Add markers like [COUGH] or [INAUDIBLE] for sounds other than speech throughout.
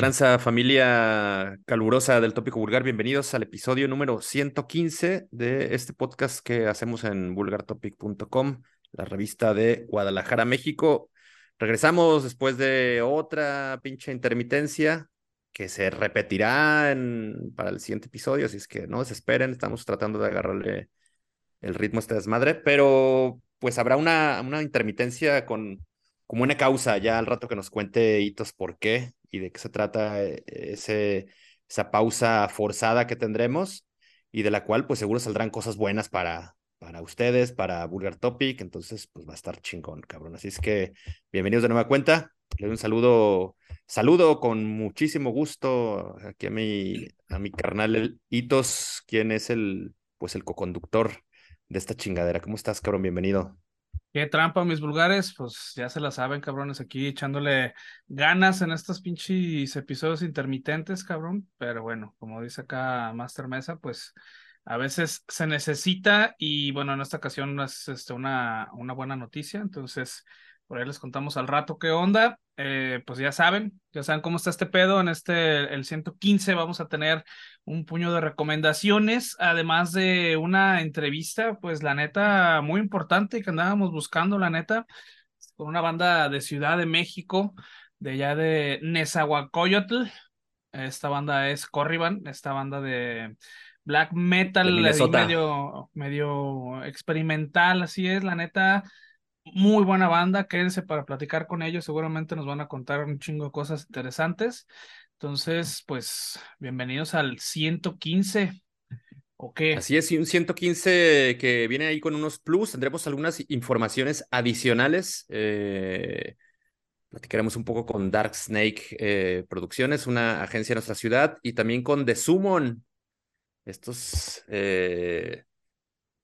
tranza familia calurosa del tópico vulgar? Bienvenidos al episodio número 115 de este podcast que hacemos en vulgartopic.com, la revista de Guadalajara, México. Regresamos después de otra pinche intermitencia que se repetirá para el siguiente episodio, así es que no se esperen, estamos tratando de agarrarle el ritmo a esta desmadre, pero pues habrá una intermitencia con como una causa ya al rato que nos cuente Hitos por qué y de qué se trata eh, ese, esa pausa forzada que tendremos y de la cual pues seguro saldrán cosas buenas para, para ustedes, para Vulgar Topic, entonces pues va a estar chingón, cabrón. Así es que bienvenidos de nueva cuenta. Le doy un saludo, saludo con muchísimo gusto aquí a mi, a mi carnal Hitos, quien es el, pues el coconductor de esta chingadera. ¿Cómo estás, cabrón? Bienvenido. Qué trampa, mis vulgares, pues ya se la saben, cabrones, aquí echándole ganas en estos pinches episodios intermitentes, cabrón. Pero bueno, como dice acá Master Mesa, pues a veces se necesita y bueno, en esta ocasión es este, una, una buena noticia. Entonces, por ahí les contamos al rato qué onda. Eh, pues ya saben, ya saben cómo está este pedo. En este, el 115, vamos a tener un puño de recomendaciones, además de una entrevista, pues la neta, muy importante que andábamos buscando, la neta, con una banda de Ciudad de México, de allá de Nezahualcóyotl. Esta banda es Corriban, esta banda de black metal, medio, medio experimental, así es, la neta muy buena banda, quédense para platicar con ellos, seguramente nos van a contar un chingo de cosas interesantes. Entonces, pues, bienvenidos al 115. ¿O qué? Así es, y un 115 que viene ahí con unos plus, tendremos algunas informaciones adicionales. Eh, platicaremos un poco con Dark Snake eh, Producciones, una agencia de nuestra ciudad, y también con The Summon, estos, eh,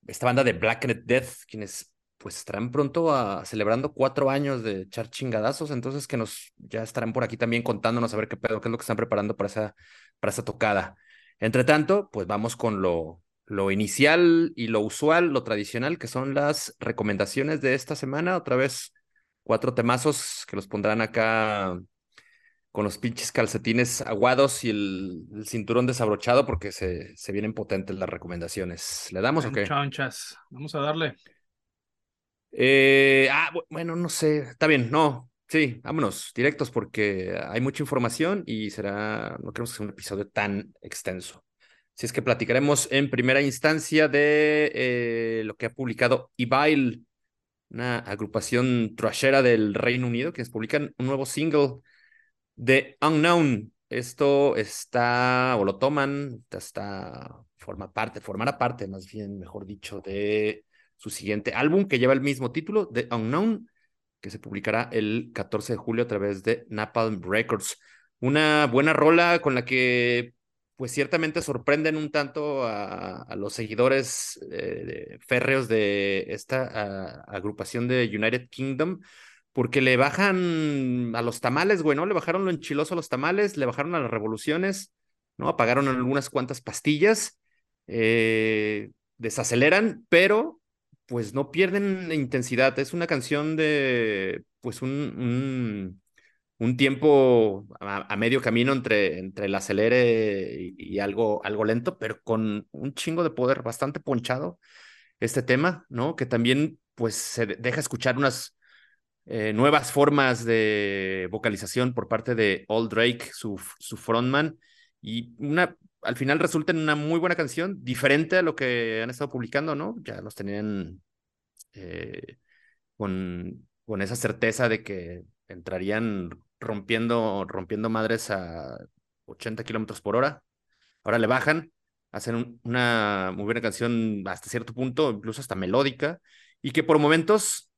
esta banda de Blackened Death, quienes pues estarán pronto a, celebrando cuatro años de echar chingadazos, entonces que nos ya estarán por aquí también contándonos a ver qué pedo, qué es lo que están preparando para esa, para esa tocada. Entre tanto, pues vamos con lo, lo inicial y lo usual, lo tradicional, que son las recomendaciones de esta semana. Otra vez, cuatro temazos que los pondrán acá con los pinches calcetines aguados y el, cinturón desabrochado porque se, se, vienen potentes las recomendaciones. ¿Le damos o qué? Chanchas. Vamos a darle. Eh, ah, bueno, no sé, está bien, no, sí, vámonos, directos porque hay mucha información y será, no queremos hacer un episodio tan extenso. Si es que platicaremos en primera instancia de eh, lo que ha publicado Evil, una agrupación trashera del Reino Unido, que publican un nuevo single de Unknown. Esto está, o lo toman, está, forma parte, formará parte, más bien, mejor dicho, de su siguiente álbum que lleva el mismo título, The Unknown, que se publicará el 14 de julio a través de Napalm Records. Una buena rola con la que pues ciertamente sorprenden un tanto a, los seguidores eh, férreos de esta agrupación de United Kingdom, porque le bajan a los tamales, güey, ¿no? Le bajaron lo enchiloso a los tamales, le bajaron a las revoluciones, ¿no? Apagaron algunas cuantas pastillas, eh, desaceleran, pero pues no pierden intensidad. Es una canción de, pues un, un, tiempo a, medio camino entre, entre el acelere y, algo, algo lento, pero con un chingo de poder, bastante ponchado este tema, ¿no? Que también, pues, se deja escuchar unas eh, nuevas formas de vocalización por parte de Old Drake, su, su frontman, y una al final resulta en una muy buena canción, diferente a lo que han estado publicando, ¿no? Ya los tenían eh, con, con esa certeza de que entrarían rompiendo, rompiendo madres a 80 kilómetros por hora. Ahora le bajan, hacen una muy buena canción hasta cierto punto, incluso hasta melódica, y que por momentos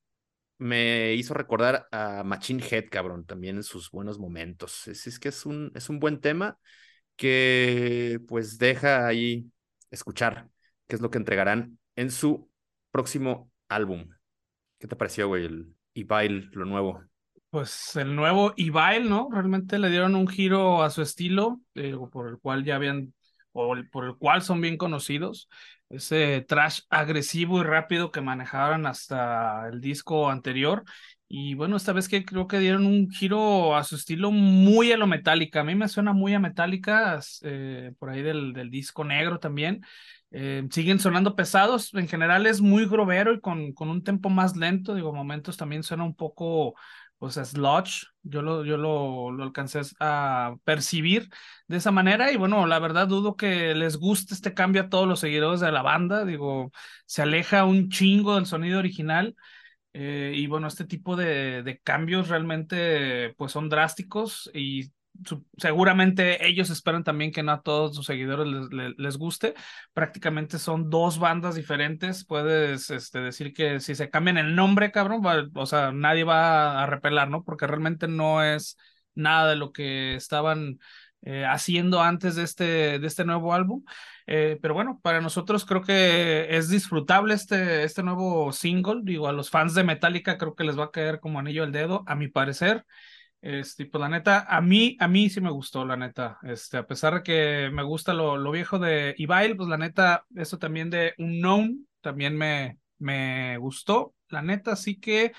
me hizo recordar a Machine Head, cabrón, también en sus buenos momentos. Es, es que es un, es un buen tema que pues deja ahí escuchar qué es lo que entregarán en su próximo álbum. ¿Qué te pareció, güey, el Evil, lo nuevo? Pues el nuevo Evil, ¿no? Realmente le dieron un giro a su estilo, eh, por el cual ya habían, o por el cual son bien conocidos. Ese trash agresivo y rápido que manejaban hasta el disco anterior Y bueno, esta vez que creo que dieron un giro a su estilo muy a lo metálica. A mí me suena muy a metálica, eh, por ahí del, del, disco negro también. Eh, siguen sonando pesados. En general es muy grovero y con, con un tempo más lento. Digo, momentos también suena un poco pues sludge, yo lo, yo lo, lo, alcancé a percibir de esa manera y bueno, la verdad dudo que les guste este cambio a todos los seguidores de la banda, digo, se aleja un chingo del sonido original eh, y bueno, este tipo de, de, cambios realmente pues son drásticos y seguramente ellos esperan también que no a todos sus seguidores les, les, guste. Prácticamente son dos bandas diferentes. Puedes este, decir que si se cambian el nombre, cabrón, o sea, nadie va a repelar, ¿no? Porque realmente no es nada de lo que estaban eh, haciendo antes de este, de este nuevo álbum. Eh, pero bueno, para nosotros creo que es disfrutable este, este nuevo single. Digo, a los fans de Metallica creo que les va a caer como anillo al dedo, a mi parecer. Este, pues la neta, a mí, a mí sí me gustó, la neta. Este, a pesar de que me gusta lo, lo viejo de Ibail, pues la neta, eso también de Unknown también me, me gustó, la neta. Así que,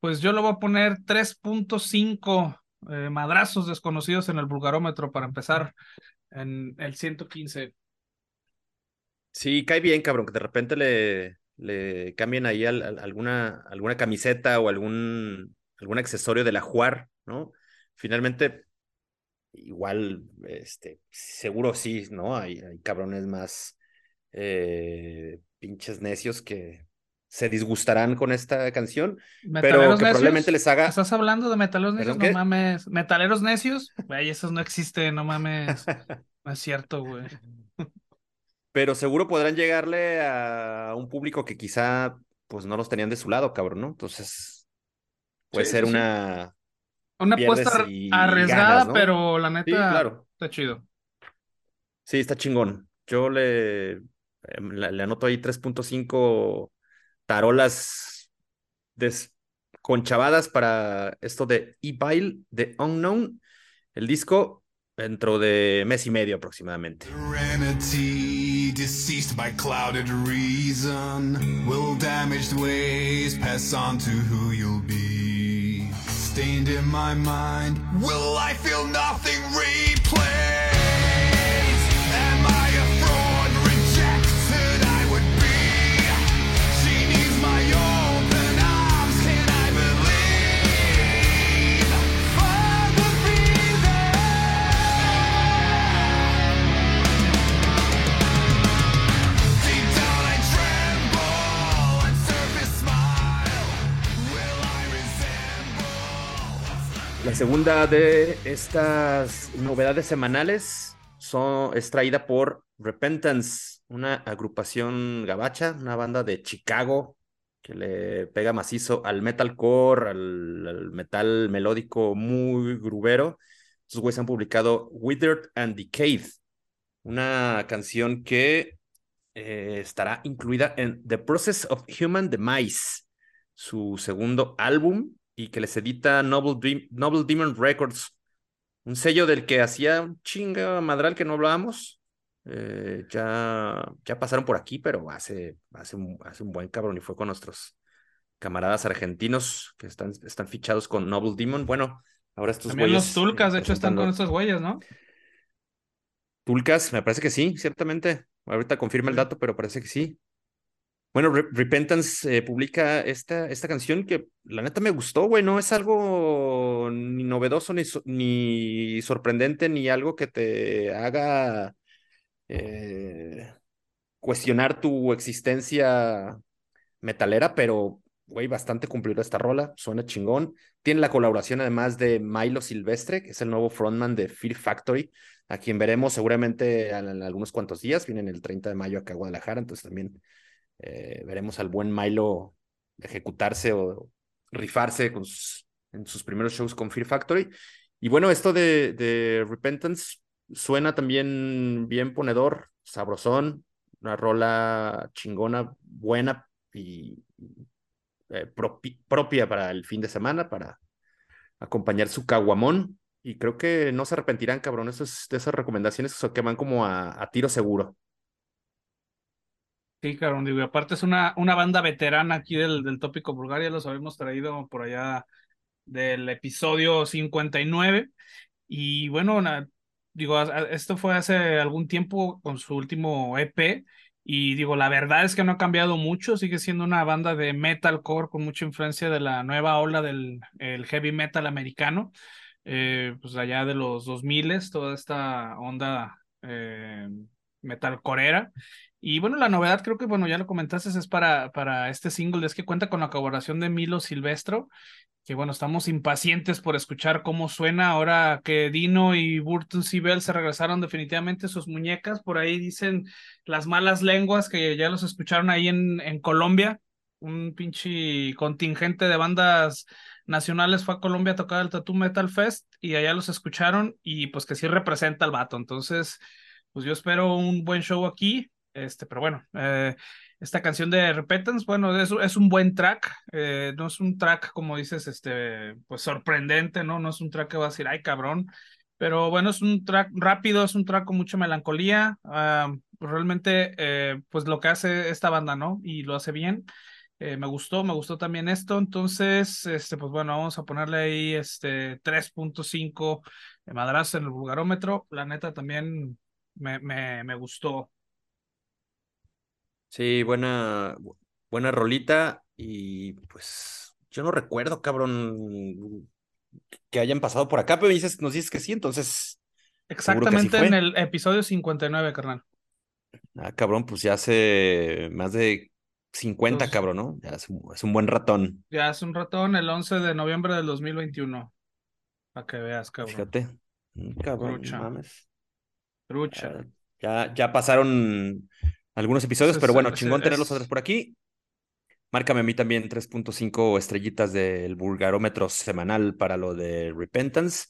pues yo le voy a poner 3.5 eh, madrazos desconocidos en el vulgarómetro para empezar en el 115. Sí, cae bien, cabrón, que de repente le, le cambien ahí alguna, alguna camiseta o algún, algún accesorio de la Juar ¿no? Finalmente, igual, este, seguro sí, ¿no? Hay, hay cabrones más eh, pinches necios que se disgustarán con esta canción, pero que probablemente les haga... ¿Estás hablando de metaleros necios? No mames. ¿Metaleros necios? Güey, esos no existen, no mames. [LAUGHS] no es cierto, güey. pero seguro podrán llegarle a un público que quizá pues no los tenían de su lado, cabrón, ¿no? Entonces puede ser una una apuesta arriesgada, pero la neta claro. está chido. Sí, está chingón. Yo le, em, le, anoto ahí 3.5 tarolas desconchavadas para esto de E-Bile, de Unknown. El disco dentro de mes y medio aproximadamente. deceased by clouded reason, will damaged ways pass on to who you'll be. stained in my mind. Will I feel nothing replay? La segunda de estas novedades semanales son, es traída por Repentance, una agrupación gabacha, una banda de Chicago que le pega macizo al metalcore, al, al metal melódico muy grubero. Estos güeyes han publicado Withered and Decayed, una canción que eh, estará incluida en The Process of Human Demise, su segundo álbum y que les edita Noble, Noble Demon Records, un sello del que hacía un chinga madral que no hablábamos. Eh, ya, ya pasaron por aquí, pero hace, hace, un, hace un buen cabrón y fue con nuestros camaradas argentinos que están, están fichados con Noble Demon. Bueno, ahora estos También los Tulcas, de hecho, están con estos güeyes, ¿no? Tulcas, me parece que sí, ciertamente. Ahorita confirma el dato, pero parece que sí. Bueno, Repentance eh, publica esta, esta canción que la neta me gustó, güey. No es algo ni novedoso, ni, ni sorprendente, ni algo que te haga eh, cuestionar tu existencia metalera, pero, güey, bastante cumplida esta rola. Suena chingón. Tiene la colaboración además de Milo Silvestre, que es el nuevo frontman de Fear Factory, a quien veremos seguramente en, algunos cuantos días. Vienen el 30 de mayo acá a Guadalajara, entonces también eh, veremos al buen Milo ejecutarse o rifarse en sus primeros shows con Fear Factory. Y bueno, esto de, Repentance suena también bien ponedor, sabrosón, una rola chingona, buena y eh, propia para el fin de semana, para acompañar su caguamón. Y creo que no se arrepentirán, cabrón. De esas recomendaciones que van como a tiro seguro. Sí, cabrón, digo, aparte es una, una banda veterana aquí del, del tópico Bulgaria, los habíamos traído por allá del episodio 59. Y bueno, digo, esto fue hace algún tiempo con su último EP. Y digo, la verdad es que no ha cambiado mucho, sigue siendo una banda de metalcore con mucha influencia de la nueva ola del el heavy metal americano, eh, pues allá de los 2000, toda esta onda eh, metalcorera. Y bueno, la novedad creo que, bueno, ya lo comentaste, es para, para este single, es que cuenta con la colaboración de Milo Silvestro, que bueno, estamos impacientes por escuchar cómo suena ahora que Dino y Burton Sibel se regresaron definitivamente sus muñecas, por ahí dicen las malas lenguas que ya los escucharon ahí en, en Colombia, un pinche contingente de bandas nacionales fue a Colombia a tocar el Tattoo Metal Fest y allá los escucharon y pues que sí representa al vato, entonces pues yo espero un buen show aquí, este, pero bueno, eh, esta canción de Repentance, bueno, es, es un buen track, eh, no es un track, como dices, este, pues sorprendente, ¿no? No es un track que va a decir, ay, cabrón, pero bueno, es un track rápido, es un track con mucha melancolía, ah, realmente, eh, pues lo que hace esta banda, ¿no? Y lo hace bien. me gustó, me gustó también esto, entonces, este, pues bueno, vamos a ponerle ahí este 3.5 de madrazo en el vulgarómetro. La neta también me, me, me gustó. Sí, buena, buena rolita y pues yo no recuerdo, cabrón, que hayan pasado por acá, pero dices, nos dices que sí, entonces... Exactamente en el episodio 59, carnal. Ah, cabrón, pues ya hace más de 50, cabrón, ¿no? Ya es un, es un, buen ratón. Ya es un ratón el 11 de noviembre del 2021. Para que veas, cabrón. Fíjate. Mm, cabrón, mames. Trucha. Ah, ya, ya pasaron algunos episodios, pero bueno, chingón tener los otros por aquí. Márcame a mí también 3.5 estrellitas del vulgarómetro semanal para lo de Repentance.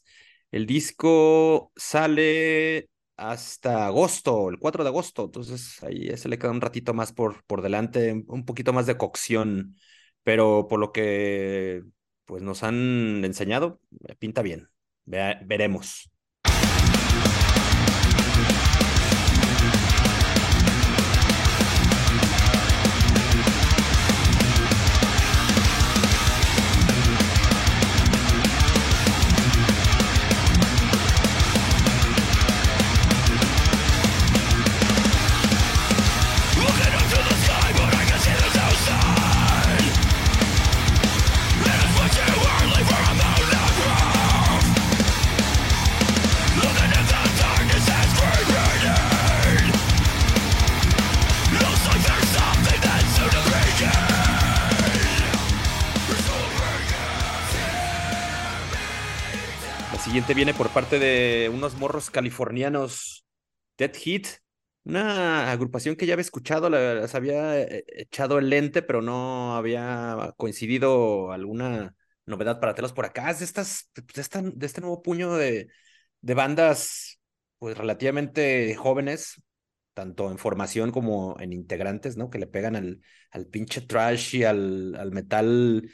El disco sale hasta agosto, el 4 de agosto, entonces ahí se le queda un ratito más por, por delante, un poquito más de cocción, pero por lo que pues nos han enseñado, pinta bien. veremos. Siguiente viene por parte de unos morros californianos, Dead Heat, una agrupación que ya había escuchado, las había eh, echado el lente, pero no había coincidido alguna novedad para telos por acá. Es de, estas, de, de este nuevo puño de, de bandas pues relativamente jóvenes, tanto en formación como en integrantes, ¿no? Que le pegan al, al pinche trash y al, al metal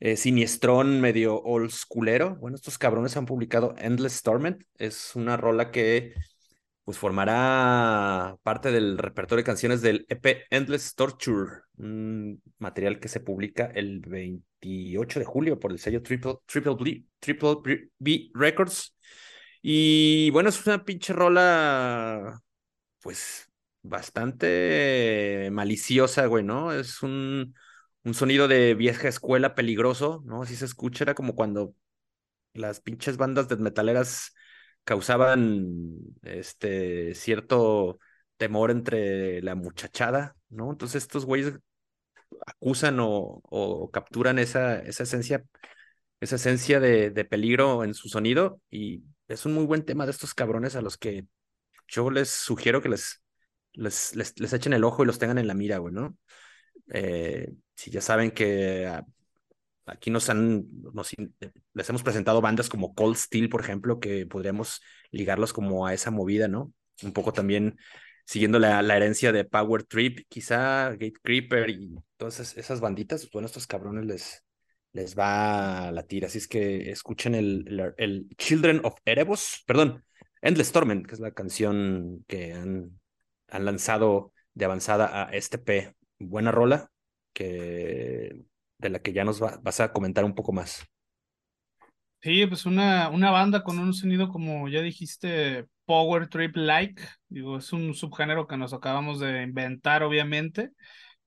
eh, siniestrón, medio old schoolero. Bueno, estos cabrones han publicado Endless Torment. Es una rola que pues formará parte del repertorio de canciones del EP Endless Torture, un material que se publica el 28 de julio por el sello Triple, Triple, Triple B Records. Y bueno, es una pinche rola, pues bastante maliciosa, güey, ¿no? Es un, un sonido de vieja escuela peligroso, ¿no? Así se escucha, era como cuando las pinches bandas de metaleras causaban este cierto temor entre la muchachada, ¿no? Entonces estos güeyes acusan o, capturan esa, esa esencia, esa esencia de, de, peligro en su sonido y es un muy buen tema de estos cabrones a los que yo les sugiero que les, les, les, les echen el ojo y los tengan en la mira, güey, ¿no? Eh, si ya saben que ah, aquí nos han, les hemos presentado bandas como Cold Steel, por ejemplo, que podríamos ligarlos como a esa movida, ¿no? Un poco también siguiendo la, la herencia de Power Trip, quizá Gate Creeper y todas esas, banditas, bueno, estos cabrones les, les va a latir. Así es que escuchen el, el, Children of Erebos, perdón, Endless Torment, que es la canción que han, han lanzado de avanzada a este P. Buena rola que de la que ya nos vas a comentar un poco más. Sí, pues una, una banda con un sonido, como ya dijiste, Power Trip Like. Digo, es un subgénero que nos acabamos de inventar, obviamente.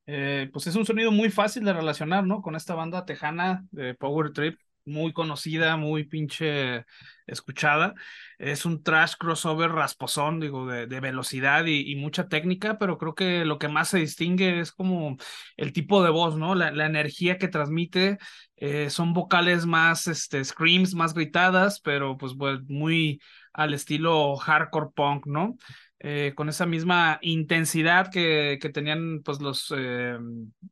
Eh, pues es un sonido muy fácil de relacionar, ¿no? Con esta banda tejana de Power Trip, muy conocida, muy pinche escuchada. Es un trash crossover rasposón, digo, de, de velocidad y, y, mucha técnica, pero creo que lo que más se distingue es como el tipo de voz, ¿no? La, la energía que transmite. Eh, son vocales más, este, screams, más gritadas, pero pues, pues muy al estilo hardcore punk, ¿no? Eh, con esa misma intensidad que, que tenían pues los eh,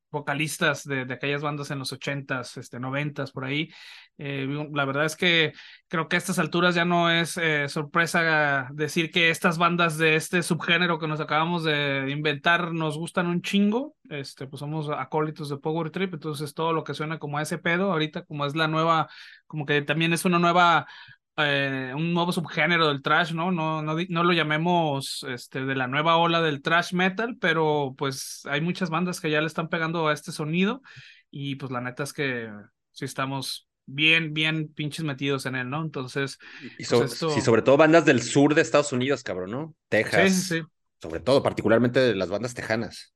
vocalistas de, de, aquellas bandas en los ochentas, este, noventas, por ahí. Eh, la verdad es que creo que a estas alturas ya no es sorpresa decir que estas bandas de este subgénero que nos acabamos de inventar nos gustan un chingo. Este, pues somos acólitos de Power Trip, entonces todo lo que suena como a ese pedo, ahorita como es la nueva, como que también es una nueva eh, un nuevo subgénero del trash, ¿no? No, no, no lo llamemos este, de la nueva ola del trash metal, pero pues hay muchas bandas que ya le están pegando a este sonido y pues la neta es que sí estamos bien, bien pinches metidos en él, ¿no? Entonces... Y so pues esto... sí, sobre todo bandas del sur de Estados Unidos, cabrón, ¿no? Texas. Sí, sí, sí. Sobre todo, particularmente de las bandas tejanas.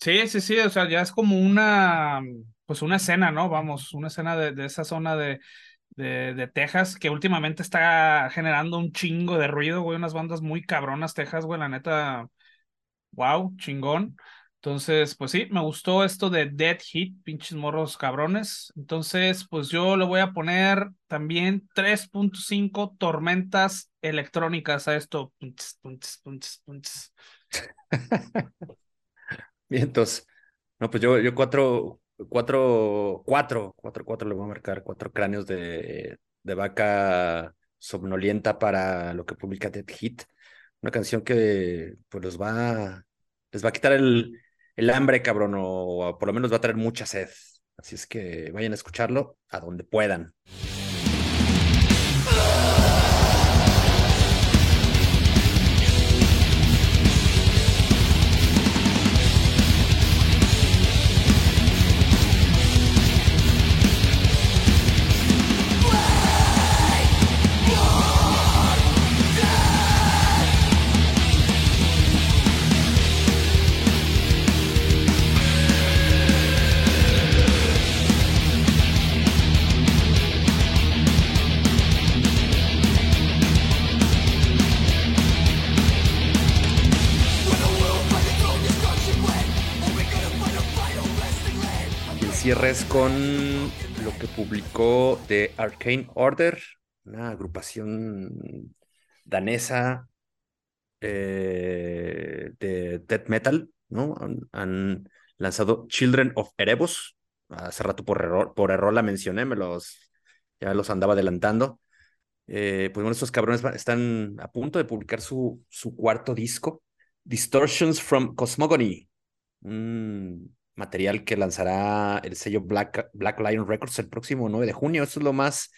Sí, sí, sí, o sea, ya es como una, pues una escena, ¿no? Vamos, una escena de, de esa zona de de, de, Texas, que últimamente está generando un chingo de ruido, güey, unas bandas muy cabronas, Texas, güey, la neta, wow, chingón. Entonces, pues sí, me gustó esto de Dead Hit, pinches morros cabrones. Entonces, pues yo le voy a poner también 3.5 tormentas electrónicas a esto. Punches, punches, punches, punches. [LAUGHS] Bien, entonces, no, pues yo, yo cuatro, cuatro, cuatro, cuatro, cuatro le voy a marcar, cuatro cráneos de, de vaca somnolienta para lo que publica Dead Hit. Una canción que pues los va, les va a quitar el, el hambre, cabrón, o por lo menos va a traer mucha sed. Así es que vayan a escucharlo a donde puedan. Cierres con lo que publicó The Arcane Order, una agrupación danesa eh, de death metal, ¿no? Han, lanzado Children of Erebos. Hace rato por error, por error la mencioné, me los, ya los andaba adelantando. Eh, pues bueno, estos cabrones están a punto de publicar su, su cuarto disco, Distortions from Cosmogony. Un material que lanzará el sello Black, Black Lion Records el próximo 9 de junio. Eso es lo más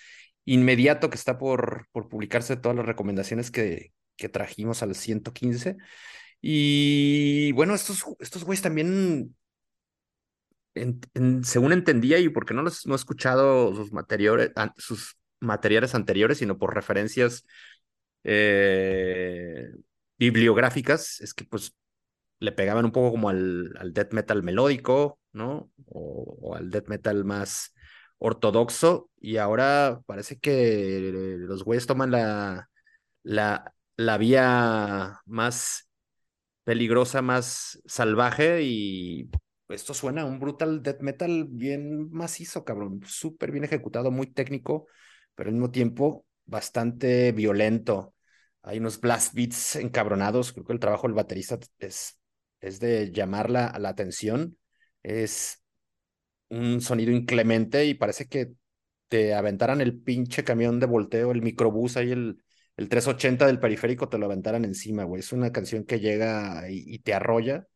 inmediato que está por, por publicarse todas las recomendaciones que, que trajimos al 115. Y bueno, estos, estos güeyes también, en, en, según entendía, y porque no los no he escuchado sus materiales, sus materiales anteriores, sino por referencias eh, bibliográficas, es que pues le pegaban un poco como al, al death metal melódico, ¿no? O, al death metal más ortodoxo, y ahora parece que los güeyes toman la, la, la vía más peligrosa, más salvaje, y esto suena a un brutal death metal bien macizo, cabrón, súper bien ejecutado, muy técnico, pero al mismo tiempo bastante violento. Hay unos blast beats encabronados. Creo que el trabajo del baterista es es de llamar la, la atención. Es un sonido inclemente y parece que te aventaran el pinche camión de volteo, el microbús ahí, el, el 380 del periférico, te lo aventaran encima, güey. Es una canción que llega y, y, te arrolla.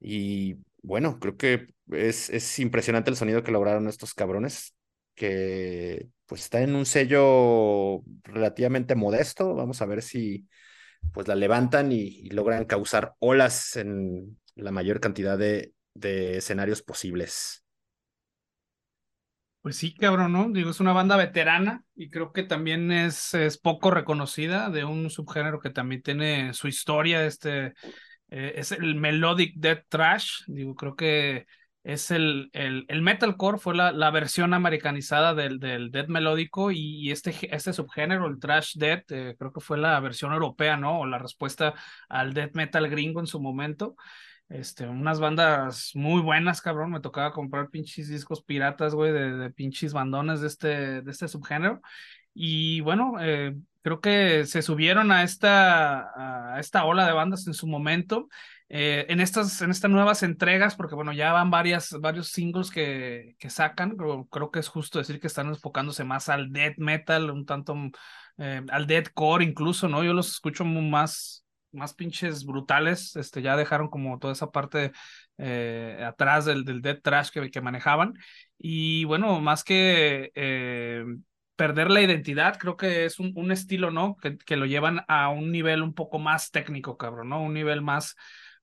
Y bueno, creo que es, es impresionante el sonido que lograron estos cabrones, que pues está en un sello relativamente modesto. Vamos a ver si, pues la levantan y, logran causar olas en, la mayor cantidad de, de escenarios posibles. Pues sí, cabrón, ¿no? Digo, es una banda veterana y creo que también es, es poco reconocida de un subgénero que también tiene su historia, este, eh, es el melodic death trash, digo, creo que es el, el, el metalcore, fue la, la versión americanizada del, del death melódico y este, este subgénero, el trash death, eh, creo que fue la versión europea, ¿no? O la respuesta al death metal gringo en su momento. Este, unas bandas muy buenas, cabrón. Me tocaba comprar pinches discos piratas, güey, de, de pinches bandones de este, de este subgénero. Y bueno, eh, creo que se subieron a esta, a esta ola de bandas en su momento. Eh, en, estas, en estas nuevas entregas, porque bueno, ya van varias, varios singles que, que sacan, pero creo que es justo decir que están enfocándose más al death metal, un tanto eh, al deathcore incluso, ¿no? Yo los escucho más, más pinches brutales, este, ya dejaron como toda esa parte eh, atrás del, del dead trash que, que, manejaban. Y bueno, más que eh, perder la identidad, creo que es un, un estilo, ¿no? Que, que, lo llevan a un nivel un poco más técnico, cabrón, ¿no? Un nivel más,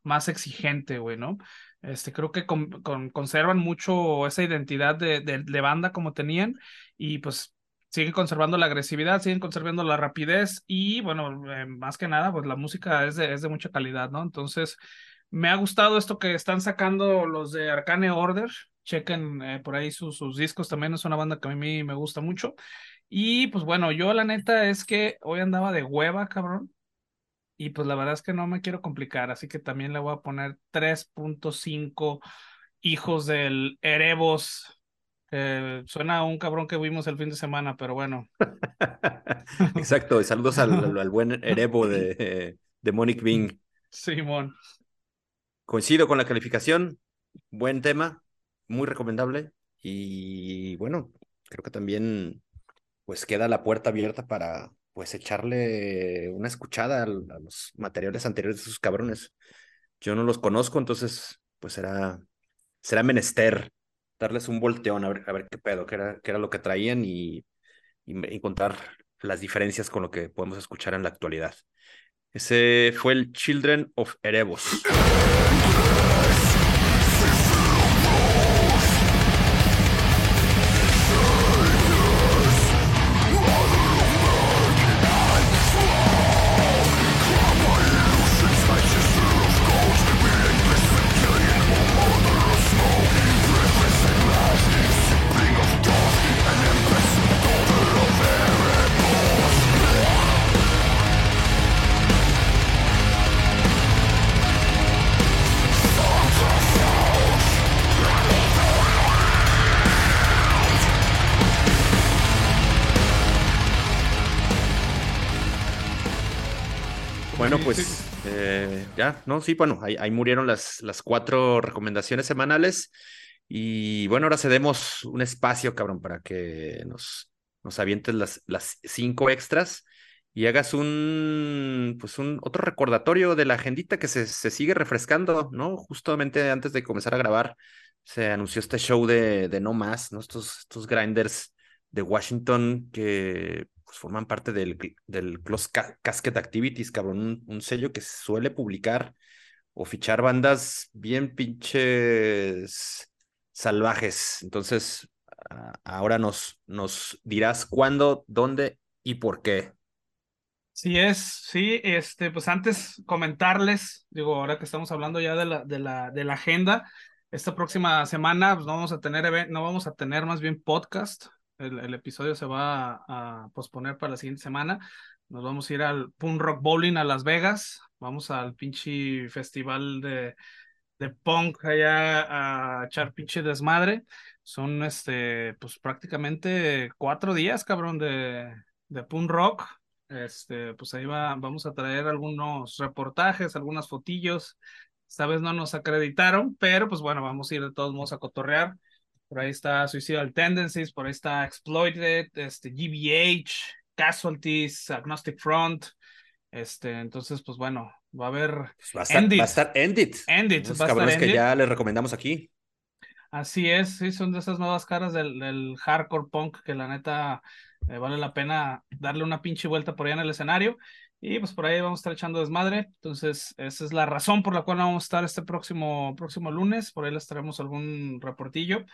más exigente, güey, ¿no? Este, creo que con, con, conservan mucho esa identidad de, de, de banda como tenían y pues siguen conservando la agresividad, siguen conservando la rapidez y bueno, eh, más que nada, pues la música es de, es de mucha calidad, ¿no? Entonces, me ha gustado esto que están sacando los de Arcane Order, chequen eh, por ahí sus, sus discos, también es una banda que a mí me gusta mucho. Y pues bueno, yo la neta es que hoy andaba de hueva, cabrón. Y pues la verdad es que no me quiero complicar, así que también le voy a poner 3.5 hijos del Erebos eh, suena a un cabrón que vimos el fin de semana, pero bueno. [LAUGHS] Exacto, y saludos al, al, buen Erebo de, de Monic Bing. Simón. Coincido con la calificación, buen tema, muy recomendable. Y bueno, creo que también pues queda la puerta abierta para pues echarle una escuchada a, los materiales anteriores de esos cabrones. Yo no los conozco, entonces pues será, será menester darles un volteón a ver, a ver qué pedo, qué era, qué era lo que traían y, y encontrar las diferencias con lo que podemos escuchar en la actualidad. Ese fue el Children of Erebos. Bueno, pues eh, ya, no, sí, bueno, ahí, ahí, murieron las, las cuatro recomendaciones semanales. Y bueno, ahora cedemos un espacio, cabrón, para que nos, nos avientes las, las cinco extras y hagas un, pues un otro recordatorio de la agendita que se, se sigue refrescando, ¿no? Justamente antes de comenzar a grabar, se anunció este show de, de No Más, ¿no? Estos, estos grinders de Washington que pues forman parte del, del Close Casket Activities, cabrón, un, sello que suele publicar o fichar bandas bien pinches salvajes. Entonces, ahora nos, nos dirás cuándo, dónde y por qué. Sí es, sí, este, pues antes comentarles, digo, ahora que estamos hablando ya de la, de la, de la agenda, esta próxima semana pues no vamos a tener, no vamos a tener más bien podcast, el, episodio se va a, a, posponer para la siguiente semana. Nos vamos a ir al Punk Rock Bowling a Las Vegas. Vamos al pinche festival de, de punk allá a echar pinche desmadre. Son este, pues prácticamente cuatro días, cabrón, de, de punk rock. Este, pues ahí va, vamos a traer algunos reportajes, algunas fotillos. Esta vez no nos acreditaron, pero pues bueno, vamos a ir de todos modos a cotorrear. Por ahí está Suicidal Tendencies, por ahí está Exploited, este, GBH, Casualties, Agnostic Front. Este, entonces, pues bueno, va a haber. Pues va, a estar, Endit. va a estar Endit. Endit. Los cabrones Endit. que ya les recomendamos aquí. Así es, sí, son de esas nuevas caras del, del hardcore punk que la neta eh, vale la pena darle una pinche vuelta por allá en el escenario. Y pues por ahí vamos a estar echando desmadre. Entonces, esa es la razón por la cual vamos a estar este próximo, próximo lunes. Por ahí les traemos algún reportillo.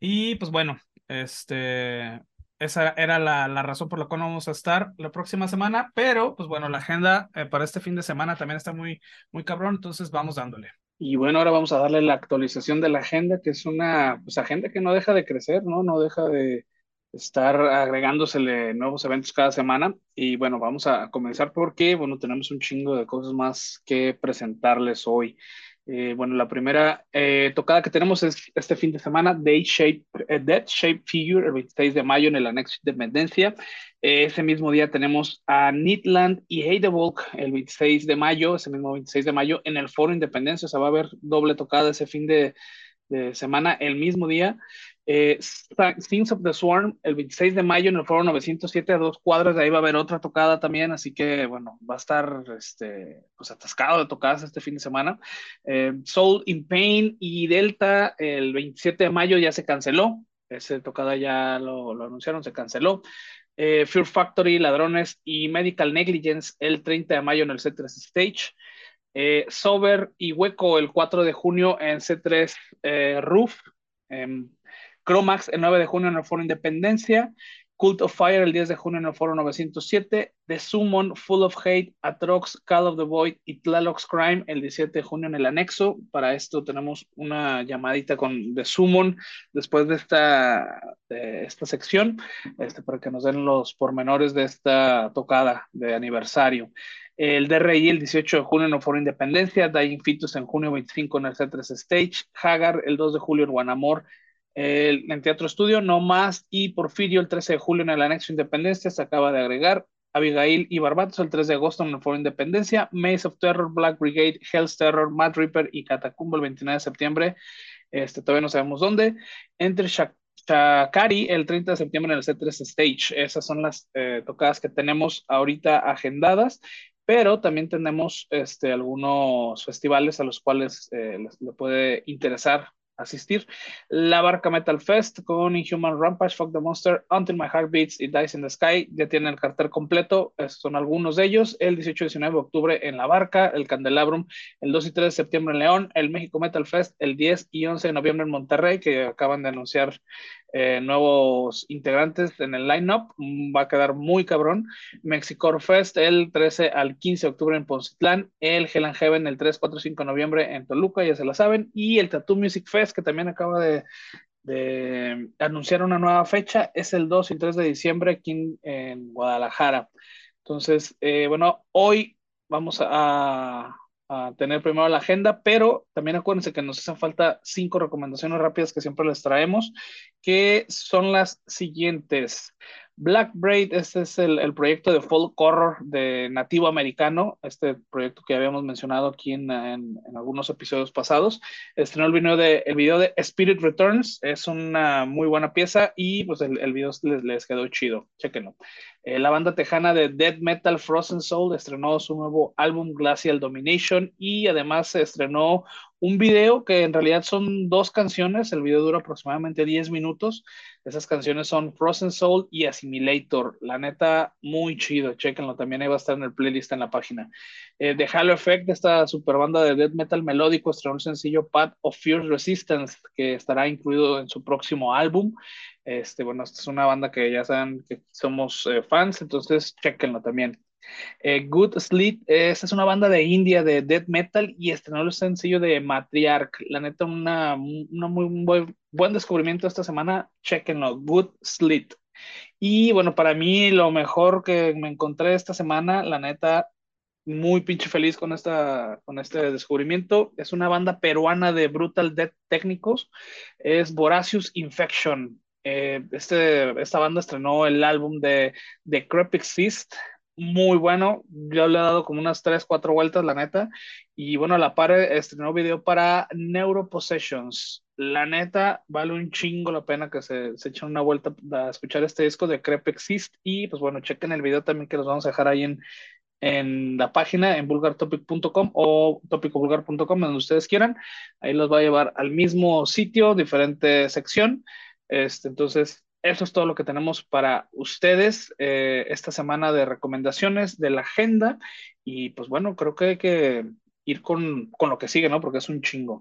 Y pues bueno, este, esa era la, la, razón por la cual vamos a estar la próxima semana, pero pues bueno, la agenda eh, para este fin de semana también está muy, muy cabrón, entonces vamos dándole. Y bueno, ahora vamos a darle la actualización de la agenda, que es una pues, agenda que no deja de crecer, ¿no? No deja de estar agregándosele nuevos eventos cada semana. Y bueno, vamos a comenzar porque, bueno, tenemos un chingo de cosas más que presentarles hoy. Eh, bueno, la primera eh, tocada que tenemos es este fin de semana, Day Shape, eh, Dead Shape Figure, el 26 de mayo en el anexo Independencia. ese mismo día tenemos a Nitland y Heidevolk el 26 de mayo, ese mismo 26 de mayo, en el Foro Independencia. O sea, va a haber doble tocada ese fin de semana, el mismo día. Eh, Things of the Swarm, el 26 de mayo en el Foro 907, a dos cuadras, de ahí va a haber otra tocada también, así que bueno, va a estar este, pues atascado de tocadas este fin de semana. Eh, Soul in Pain y Delta, el 27 de mayo ya se canceló, esa tocada ya lo, anunciaron, se canceló. Eh, Fear Factory, Ladrones y Medical Negligence el 30 de mayo en el C3 Stage. Eh, Sober y Hueco el 4 de junio en C3 eh, Roof. Chromax el 9 de junio en el Foro Independencia, Cult of Fire el 10 de junio en el Foro 907, The Summon, Full of Hate, Atrox, Call of the Void y Tlalocs Crime el 17 de junio en el anexo. Para esto tenemos una llamadita con The Summon después de esta, de esta sección, este, para que nos den los pormenores de esta tocada de aniversario. El DRI el 18 de junio en el Foro Independencia, Dying Fetus en junio 25 en el C3 Stage, Hagar el 2 de julio en Guanamor el, en Teatro Estudio, No Más y Porfirio el 13 de julio en el Anexo Independencia, se acaba de agregar. Abigail y Barbatos el 3 de agosto en el Foro Independencia, Maze of Terror, Black Brigade, Hell's Terror, Mad Reaper y Catacumbo el 29 de septiembre. Este, todavía no sabemos dónde. Entre Shakari el 30 de septiembre en el C3 Stage. Esas son las eh, tocadas que tenemos ahorita agendadas pero también tenemos este, algunos festivales a los cuales eh, les, puede interesar asistir. La Barca Metal Fest con Inhuman Rampage, Fuck the Monster, Until My Heart Beats y Dice in the Sky. Ya tienen el cartel completo. Son algunos de ellos. El 18 y 19 de octubre en La Barca, el Candelabrum, el 2 y 3 de septiembre en León, el México Metal Fest, el 10 y 11 de noviembre en Monterrey, que acaban de anunciar eh, nuevos integrantes en el lineup. Mm, va a quedar muy cabrón. Mexicor Fest el 13 al 15 de octubre en Poncitlán, el Hell Heaven el 3, 4 y 5 de noviembre en Toluca, ya se la saben, y el Tattoo Music Fest que también acaba de, de anunciar una nueva fecha, es el 2 y 3 de diciembre aquí en, Guadalajara. Entonces, eh, bueno, hoy vamos a, a tener primero la agenda, pero también acuérdense que nos hacen falta cinco recomendaciones rápidas que siempre les traemos, que son las siguientes. Black Braid, este es el, el, proyecto de folk horror de nativo americano, este proyecto que habíamos mencionado aquí en, en, algunos episodios pasados. Estrenó el video, de, el video de Spirit Returns, es una muy buena pieza y pues el, el video les, les, quedó chido, chequenlo. Eh, la banda tejana de Dead Metal Frozen Soul estrenó su nuevo álbum Glacial Domination y además se estrenó un video que en realidad son dos canciones, el video dura aproximadamente 10 minutos, esas canciones son Frozen Soul y Assimilator, la neta muy chido, chequenlo, también ahí va a estar en el playlist en la página. Eh, The Halo Effect, esta super banda de death metal melódico, estrenó un sencillo Path of Fierce Resistance que estará incluido en su próximo álbum. Este, bueno, esta es una banda que ya saben que somos eh, fans, entonces chequenlo también. Eh, Good Sleep, esta es una banda de India de death metal y estrenó el sencillo de Matriarch. La neta, una, una muy buen, descubrimiento esta semana. Chequenlo, Good Sleep. Y bueno, para mí lo mejor que me encontré esta semana, la neta, muy pinche feliz con, esta, con este descubrimiento. Es una banda peruana de brutal death técnicos. Es Voracious Infection. Eh, este, esta banda estrenó el álbum de The Crep Exist, muy bueno. Yo le he dado como unas 3, 4 vueltas, la neta. Y bueno, a la par estrenó video para Neuropossessions. La neta, vale un chingo la pena que se, se echen una vuelta a escuchar este disco de Crep Exist. Y pues bueno, chequen el video también que los vamos a dejar ahí en, en la página en vulgartopic.com o topicovulgar.com, donde ustedes quieran. Ahí los va a llevar al mismo sitio, diferente sección. Este, entonces, eso es todo lo que tenemos para ustedes eh, esta semana de recomendaciones de la agenda. Y pues bueno, creo que hay que ir con, con lo que sigue, ¿no? Porque es un chingo.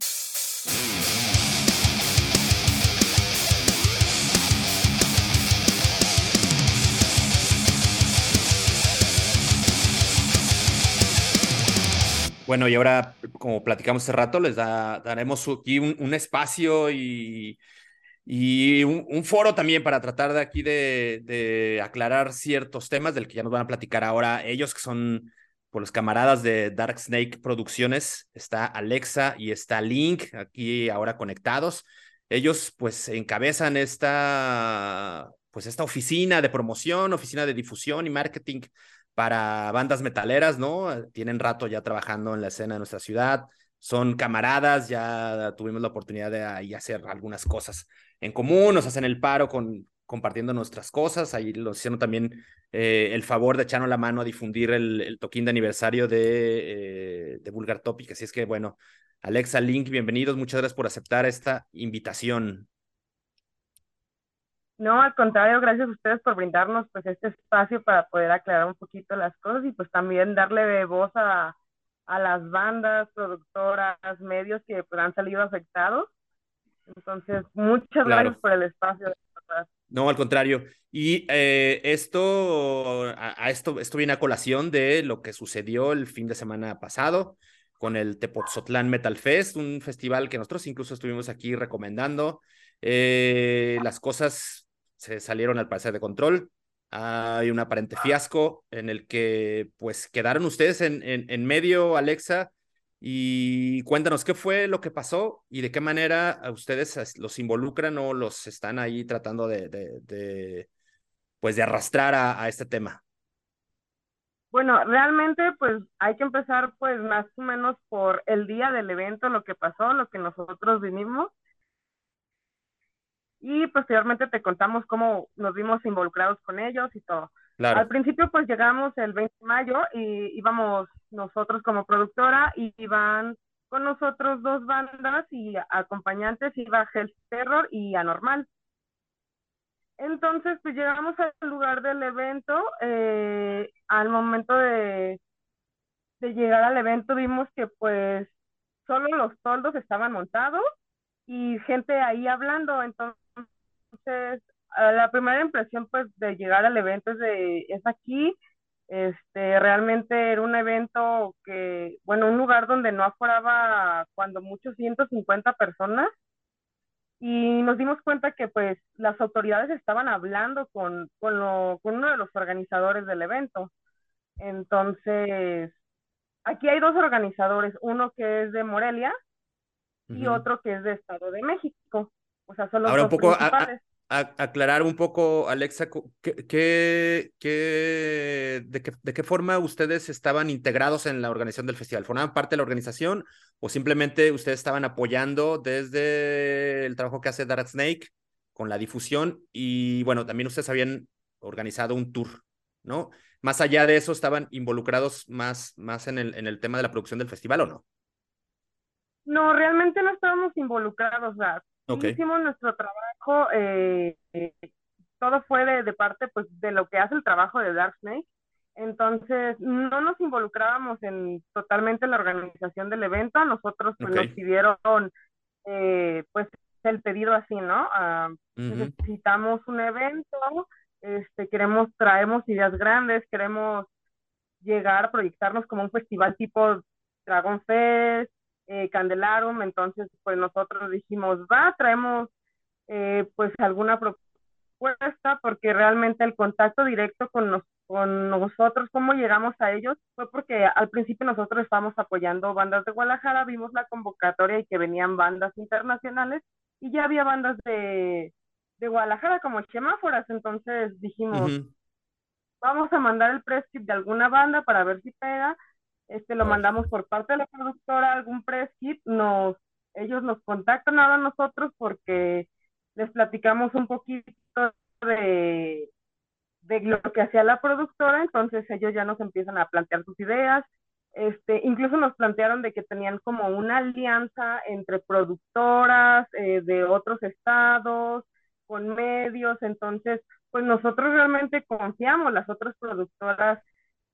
Bueno, y ahora, como platicamos hace rato, les daremos aquí un, espacio y, y un, foro también para tratar de aquí de, aclarar ciertos temas del que ya nos van a platicar ahora ellos, que son por los camaradas de Dark Snake Producciones. Está Alexa y está Link aquí ahora conectados. Ellos pues encabezan esta, pues esta oficina de promoción, oficina de difusión y marketing para bandas metaleras, ¿no? Tienen rato ya trabajando en la escena de nuestra ciudad, son camaradas, ya tuvimos la oportunidad de ahí hacer algunas cosas en común, nos hacen el paro con compartiendo nuestras cosas, ahí lo hicieron también eh, el favor de echarnos la mano a difundir el, toquín de aniversario de, eh, de Vulgar Topic, así es que bueno, Alexa, Link, bienvenidos, muchas gracias por aceptar esta invitación. No, al contrario, gracias a ustedes por brindarnos pues este espacio para poder aclarar un poquito las cosas y pues también darle voz a, a las bandas, productoras, medios que pues, han salido afectados. Entonces, muchas gracias por el espacio. No, al contrario. Y eh, esto, a, esto, esto viene a colación de lo que sucedió el fin de semana pasado con el Tepoztlán Metal Fest, un festival que nosotros incluso estuvimos aquí recomendando. Eh, las cosas se salieron al parecer de control. Hay un aparente fiasco en el que pues quedaron ustedes en, en, medio, Alexa, y cuéntanos qué fue lo que pasó y de qué manera ustedes los involucran o los están ahí tratando de, pues de arrastrar a, a, este tema. Bueno, realmente pues hay que empezar pues más o menos por el día del evento, lo que pasó, lo que nosotros vinimos y posteriormente te contamos cómo nos vimos involucrados con ellos y todo. Al principio pues llegamos el 20 de mayo y íbamos nosotros como productora y iban con nosotros dos bandas y acompañantes, iba Hell's Terror y Anormal. Entonces pues llegamos al lugar del evento, eh, al momento de, de llegar al evento vimos que pues solo los toldos estaban montados y gente ahí hablando, entonces, la primera impresión pues de llegar al evento es de, es aquí, este, realmente era un evento que, bueno, un lugar donde no aforaba cuando muchos 150 personas y nos dimos cuenta que pues las autoridades estaban hablando con, con, lo, con uno de los organizadores del evento. Entonces, aquí hay dos organizadores, uno que es de Morelia y otro que es de Estado de México. O sea, son los Ahora un poco aclarar un poco, Alexa, ¿qué, qué, de, qué, de qué forma ustedes estaban integrados en la organización del festival? ¿Formaban parte de la organización o simplemente ustedes estaban apoyando desde el trabajo que hace Dark Snake con la difusión? Y bueno, también ustedes habían organizado un tour, ¿no? Más allá de eso, ¿estaban involucrados más, más en, el, en el tema de la producción del festival o no? No, realmente no estábamos involucrados. O sea, hicimos nuestro trabajo, eh, todo fue de, parte pues de lo que hace el trabajo de Dark Snake. Entonces, no nos involucrábamos en totalmente en la organización del evento. Nosotros pues, nos pidieron eh, pues el pedido así, ¿no? Ah, necesitamos un evento, este, queremos, traemos ideas grandes, queremos llegar proyectarnos como un festival tipo Dragon Fest, eh, Candelarum, entonces pues nosotros dijimos, va, traemos eh, pues alguna propuesta, porque realmente el contacto directo con, con nosotros, cómo llegamos a ellos, fue porque al principio nosotros estábamos apoyando bandas de Guadalajara, vimos la convocatoria y que venían bandas internacionales y ya había bandas de, de Guadalajara como Chemáforas, entonces dijimos, vamos a mandar el press de alguna banda para ver si pega este lo mandamos por parte de la productora, algún press kit, nos, ellos nos contactan ahora a nosotros porque les platicamos un poquito de, de lo que hacía la productora, entonces ellos ya nos empiezan a plantear sus ideas, este, incluso nos plantearon de que tenían como una alianza entre productoras eh, de otros estados, con medios, entonces, pues nosotros realmente confiamos, las otras productoras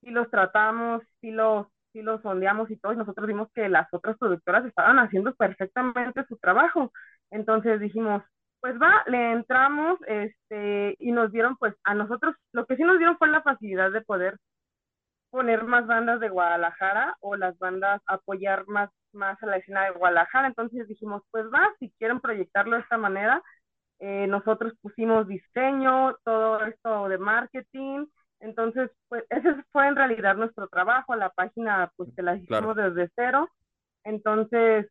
sí los tratamos, sí los, sí los sondeamos y todo, y nosotros vimos que las otras productoras estaban haciendo perfectamente su trabajo. Entonces dijimos, pues va, le entramos, este, y nos dieron, pues, a nosotros, lo que sí nos dieron fue la facilidad de poder poner más bandas de Guadalajara o las bandas apoyar más, más a la escena de Guadalajara. Entonces dijimos, pues va, si quieren proyectarlo de esta manera, eh, nosotros pusimos diseño, todo esto de marketing. Entonces, pues ese fue en realidad nuestro trabajo, la página pues que la hicimos desde cero. Entonces,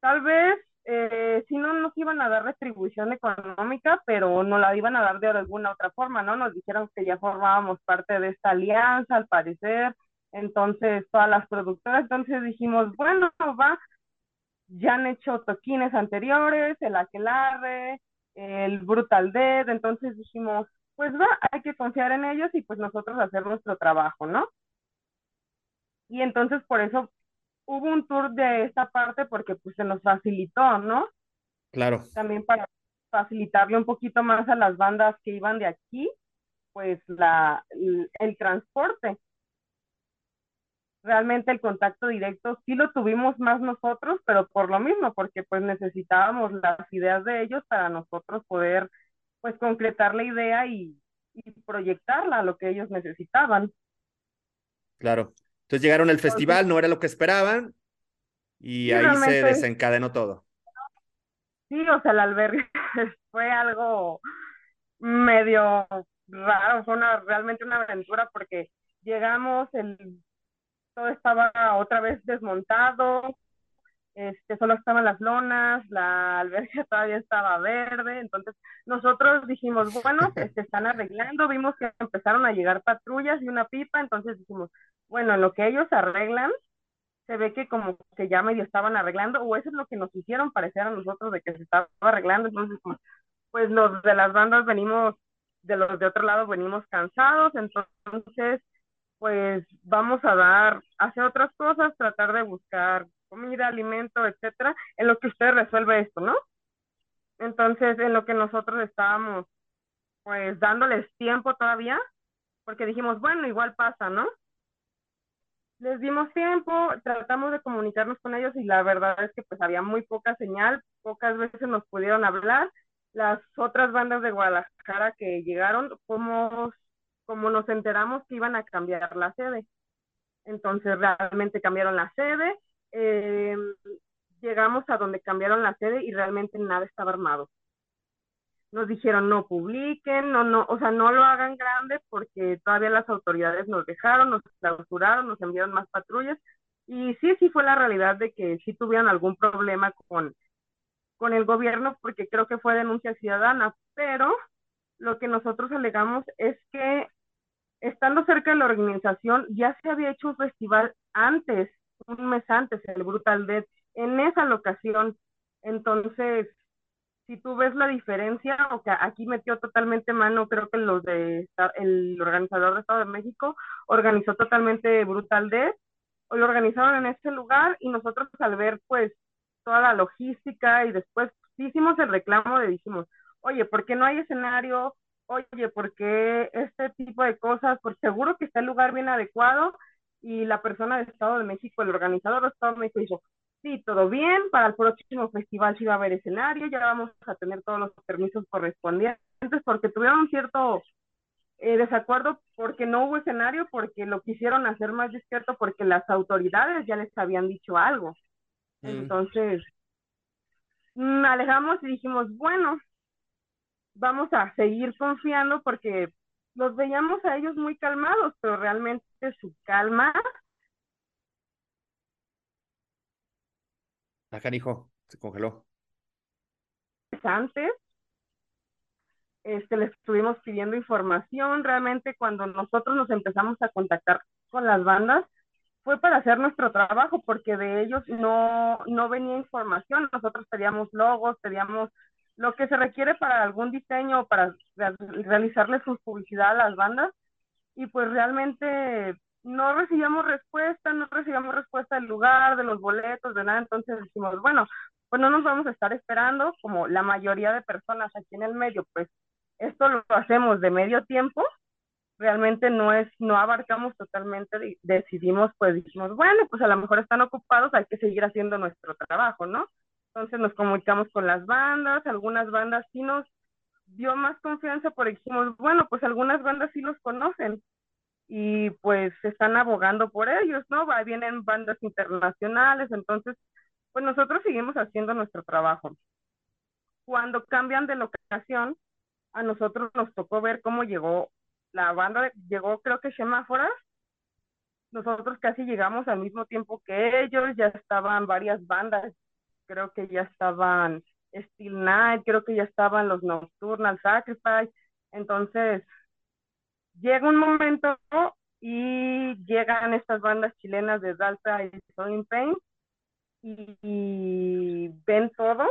tal vez eh, si no nos iban a dar retribución económica, pero no la iban a dar de alguna otra forma, ¿no? Nos dijeron que ya formábamos parte de esta alianza, al parecer, entonces todas las productoras, entonces dijimos, bueno, va, ya han hecho toquines anteriores, el aquelarre, el brutal dead, entonces dijimos, pues va, hay que confiar en ellos y pues nosotros hacer nuestro trabajo, ¿no? Y entonces por eso hubo un tour de esta parte porque pues se nos facilitó, ¿no? Claro. También para facilitarle un poquito más a las bandas que iban de aquí, pues la, el, transporte. Realmente el contacto directo sí lo tuvimos más nosotros, pero por lo mismo, porque pues necesitábamos las ideas de ellos para nosotros poder pues concretar la idea y, y proyectarla a lo que ellos necesitaban. Claro. Entonces llegaron al festival, no era lo que esperaban y ahí se desencadenó todo. Sí, o sea, el albergue [LAUGHS] fue algo medio raro, fue una, realmente una aventura porque llegamos, el, todo estaba otra vez desmontado, este, solo estaban las lonas, la alberca [LAUGHS] todavía estaba verde, entonces nosotros dijimos, bueno, [LAUGHS] se están arreglando, vimos que empezaron a llegar patrullas y una pipa, entonces dijimos, bueno, en lo que ellos arreglan, se ve que como que ya medio estaban arreglando, o eso es lo que nos hicieron parecer a nosotros de que se estaba arreglando, entonces pues los de las bandas venimos, de los de otro lado venimos cansados, entonces pues vamos a dar, hacer otras cosas, tratar de buscar comida, alimento, etcétera, en lo que usted resuelve esto, ¿no? Entonces, en lo que nosotros estábamos, pues, dándoles tiempo todavía, porque dijimos, bueno, igual pasa, ¿no? les dimos tiempo, tratamos de comunicarnos con ellos y la verdad es que pues había muy poca señal, pocas veces nos pudieron hablar. Las otras bandas de Guadalajara que llegaron, como, como nos enteramos que iban a cambiar la sede. Entonces realmente cambiaron la sede, eh, llegamos a donde cambiaron la sede y realmente nada estaba armado. Nos dijeron no publiquen, no, no, o sea, no lo hagan grande porque todavía las autoridades nos dejaron, nos clausuraron, nos enviaron más patrullas y sí, sí fue la realidad de que sí tuvieron algún problema con, con el gobierno porque creo que fue denuncia ciudadana, pero lo que nosotros alegamos es que estando cerca de la organización ya se había hecho un festival antes, un mes antes, el Brutal Dead, en esa locación. Entonces, si tú ves la diferencia, o que aquí metió totalmente mano, creo que los de el organizador de Estado de México organizó totalmente Brutal Death, lo organizaron en este lugar y nosotros al ver pues toda la logística y después hicimos el reclamo de dijimos, oye, ¿por qué no hay escenario? Oye, ¿por qué este tipo de cosas? Por seguro que está el lugar bien adecuado y la persona de Estado de México, el organizador de Estado de México dijo, sí, todo bien, para el próximo festival sí va a haber escenario, ya vamos a tener todos los permisos correspondientes, porque tuvieron un cierto eh, desacuerdo porque no hubo escenario, porque lo quisieron hacer más discreto, porque las autoridades ya les habían dicho algo. Mm. Entonces, mm, alejamos y dijimos, bueno, vamos a seguir confiando porque los veíamos a ellos muy calmados, pero realmente su calma Acá, hijo, se congeló. Antes, este, les estuvimos pidiendo información. Realmente, cuando nosotros nos empezamos a contactar con las bandas, fue para hacer nuestro trabajo, porque de ellos no, no venía información. Nosotros pedíamos logos, pedíamos lo que se requiere para algún diseño, para realizarle su publicidad a las bandas. Y pues realmente no recibíamos respuesta, no recibíamos respuesta del lugar, de los boletos, de nada, entonces decimos, bueno, pues no nos vamos a estar esperando como la mayoría de personas aquí en el medio, pues esto lo hacemos de medio tiempo, realmente no es, no abarcamos totalmente, decidimos, pues dijimos, bueno, pues a lo mejor están ocupados, hay que seguir haciendo nuestro trabajo, ¿no? Entonces nos comunicamos con las bandas, algunas bandas sí nos dio más confianza porque dijimos, bueno, pues algunas bandas sí los conocen y pues están abogando por ellos, ¿no? Va, vienen bandas internacionales, entonces, pues nosotros seguimos haciendo nuestro trabajo. Cuando cambian de locación, a nosotros nos tocó ver cómo llegó la banda, llegó creo que Semáforas, nosotros casi llegamos al mismo tiempo que ellos, ya estaban varias bandas, creo que ya estaban Steel Night, creo que ya estaban los Nocturnal Sacrifice, entonces llega un momento y llegan estas bandas chilenas de Dalta y Soul Pain y, ven todo,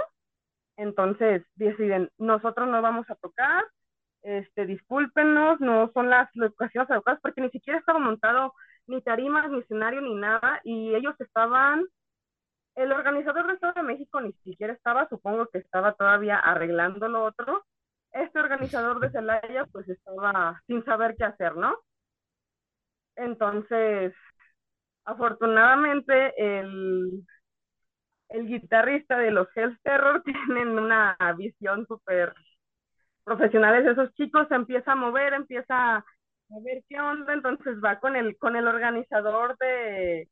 entonces deciden, nosotros no vamos a tocar, este, discúlpenos, no son las locaciones adecuadas, porque ni siquiera estaba montado ni tarimas, ni escenario, ni nada, y ellos estaban, el organizador del Estado de México ni siquiera estaba, supongo que estaba todavía arreglando lo otro, este organizador de Celaya pues estaba sin saber qué hacer, ¿no? Entonces, afortunadamente el, el guitarrista de los Hell's Terror [LAUGHS] tienen una visión súper profesional. Esos chicos se empieza a mover, empieza a ver qué onda, entonces va con el, con el organizador de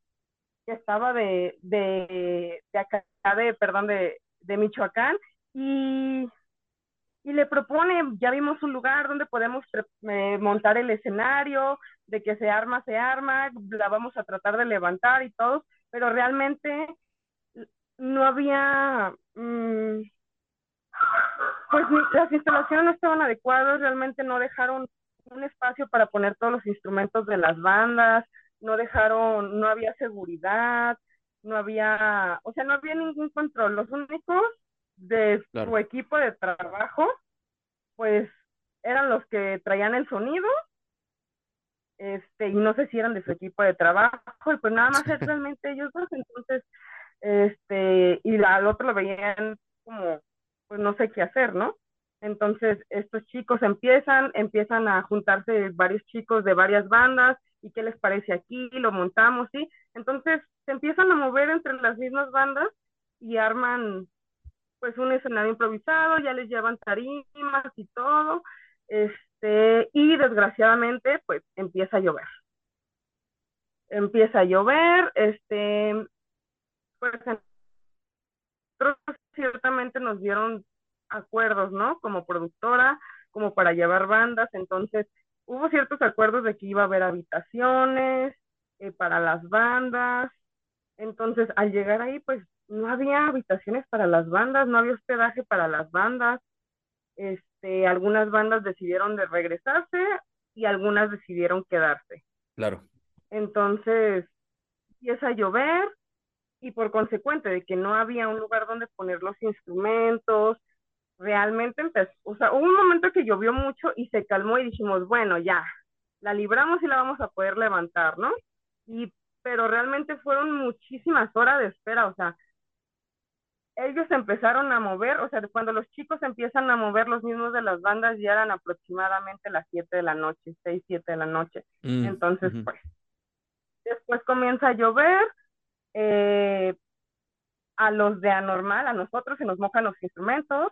que estaba de, de, de acá, de, perdón, de, de Michoacán, y y le propone, ya vimos un lugar donde podemos eh, montar el escenario, de que se arma, se arma, la vamos a tratar de levantar y todo, pero realmente no había, mm, pues las instalaciones no estaban adecuadas, realmente no dejaron un espacio para poner todos los instrumentos de las bandas, no dejaron, no había seguridad, no había, o sea, no había ningún control. Los únicos de su equipo de trabajo, pues eran los que traían el sonido, este, y no sé si eran de su equipo de trabajo, y pues nada más es realmente ellos dos, entonces, este, y al otro lo veían como, pues no sé qué hacer, ¿no? Entonces, estos chicos empiezan, empiezan a juntarse varios chicos de varias bandas, y qué les parece aquí, lo montamos, ¿sí? Entonces, se empiezan a mover entre las mismas bandas y arman pues un escenario improvisado, ya les llevan tarimas y todo, este, y desgraciadamente pues empieza a llover. Empieza a llover, este, pues ciertamente nos dieron acuerdos, ¿no? Como productora, como para llevar bandas, entonces hubo ciertos acuerdos de que iba a haber habitaciones eh, para las bandas, entonces al llegar ahí pues no había habitaciones para las bandas, no había hospedaje para las bandas. Este, algunas bandas decidieron de regresarse y algunas decidieron quedarse. Claro. Entonces, empieza a llover y por consecuente de que no había un lugar donde poner los instrumentos, realmente empezó, o sea, hubo un momento que llovió mucho y se calmó y dijimos, bueno, ya, la libramos y la vamos a poder levantar, ¿no? Y, pero realmente fueron muchísimas horas de espera, o sea, ellos empezaron a mover, o sea, cuando los chicos empiezan a mover los mismos de las bandas, ya eran aproximadamente las 7 de la noche, 6, 7 de la noche. Mm, Entonces, pues, después comienza a llover, eh, a los de anormal, a nosotros se nos mojan los instrumentos,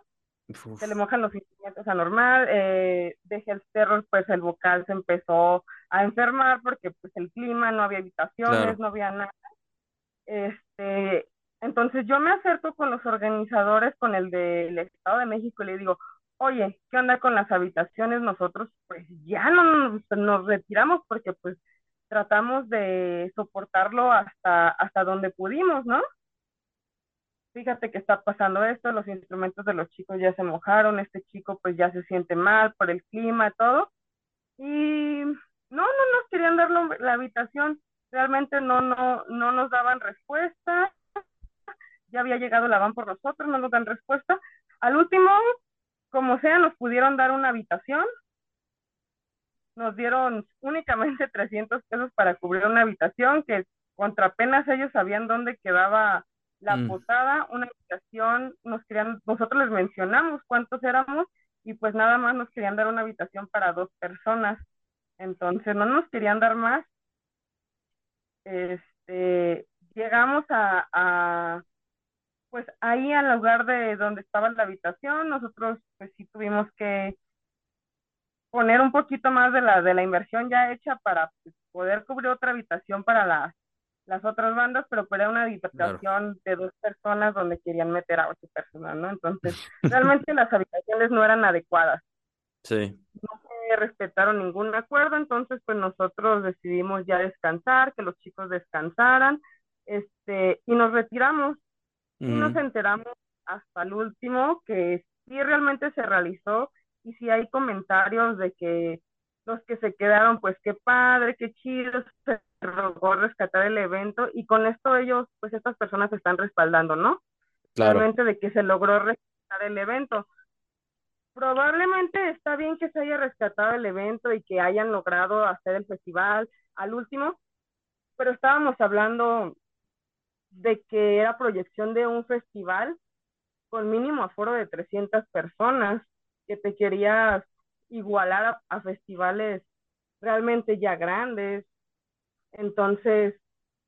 se le mojan los instrumentos anormal, eh, de el Terror, pues el vocal se empezó a enfermar porque pues el clima, no había habitaciones, no había nada. Este, entonces yo me acerco con los organizadores, con el del Estado de México y le digo, oye, ¿qué onda con las habitaciones? Nosotros pues ya no nos, retiramos porque pues tratamos de soportarlo hasta, hasta donde pudimos, ¿no? Fíjate que está pasando esto, los instrumentos de los chicos ya se mojaron, este chico pues ya se siente mal por el clima, todo. Y no, no nos querían dar la habitación, realmente no, no, no nos daban respuesta ya había llegado la van por nosotros, no nos dan respuesta. Al último, como sea, nos pudieron dar una habitación. Nos dieron únicamente [LAUGHS] 300 pesos para cubrir una habitación, que contra apenas ellos sabían dónde quedaba la mm. posada, una habitación, nos querían, nosotros les mencionamos cuántos éramos y pues nada más nos querían dar una habitación para dos personas. Entonces no nos querían dar más. Este, llegamos a, a pues ahí al lugar de donde estaba la habitación, nosotros pues sí tuvimos que poner un poquito más de la, de la inversión ya hecha para pues, poder cubrir otra habitación para las, las otras bandas, pero era una habitación de dos personas donde querían meter a ocho personas, ¿no? Entonces, [LAUGHS] realmente las habitaciones no eran adecuadas. Sí. No se respetaron ningún acuerdo, entonces pues nosotros decidimos ya descansar, que los chicos descansaran, este, y nos retiramos. Y nos enteramos hasta el último que sí realmente se realizó y si hay comentarios de que los que se quedaron, pues qué padre, qué chido, se logró rescatar el evento y con esto ellos, pues estas personas se están respaldando, ¿no? Claro. Realmente de que se logró rescatar el evento. Probablemente está bien que se haya rescatado el evento y que hayan logrado hacer el festival al último, pero estábamos hablando de que era proyección de un festival con mínimo aforo de 300 personas que te querías igualar a, festivales realmente ya grandes. Entonces,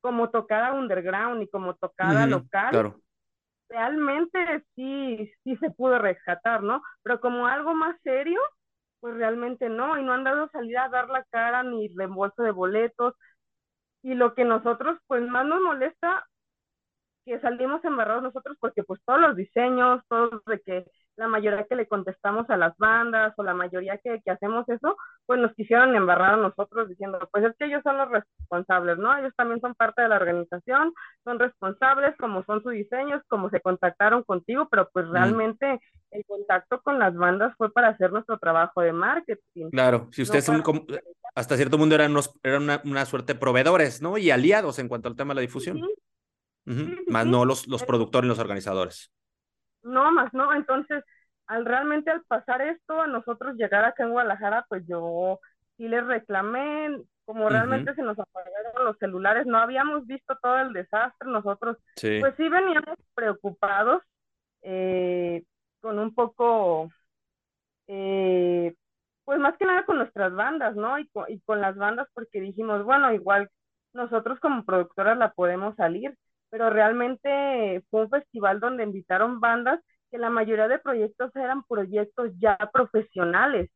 como tocada underground y como tocada local, realmente sí, sí se pudo rescatar, ¿no? Pero como algo más serio, pues realmente no, y no han dado salida a dar la cara ni reembolso de boletos. Y lo que nosotros, pues más nos molesta, que salimos embarrados nosotros, porque pues todos los diseños, todos de que la mayoría que le contestamos a las bandas o la mayoría que, que, hacemos eso, pues nos quisieron embarrar a nosotros diciendo, pues es que ellos son los responsables, ¿no? Ellos también son parte de la organización, son responsables, como son sus diseños, como se contactaron contigo, pero pues mm. realmente el contacto con las bandas fue para hacer nuestro trabajo de marketing. Claro, si ustedes son hasta cierto mundo eran, unos, eran una, una, suerte de proveedores, ¿no? Y aliados en cuanto al tema de la difusión. Más no los, los productores y los organizadores no más, ¿no? Entonces, al realmente al pasar esto, a nosotros llegar acá en Guadalajara, pues yo sí les reclamé, como realmente se nos apagaron los celulares, no habíamos visto todo el desastre, nosotros pues sí veníamos preocupados, eh, con un poco, eh, pues más que nada con nuestras bandas, ¿no? Y con, y con las bandas porque dijimos, bueno, igual nosotros como productoras la podemos salir, pero realmente fue un festival donde invitaron bandas que la mayoría de proyectos eran proyectos ya profesionales,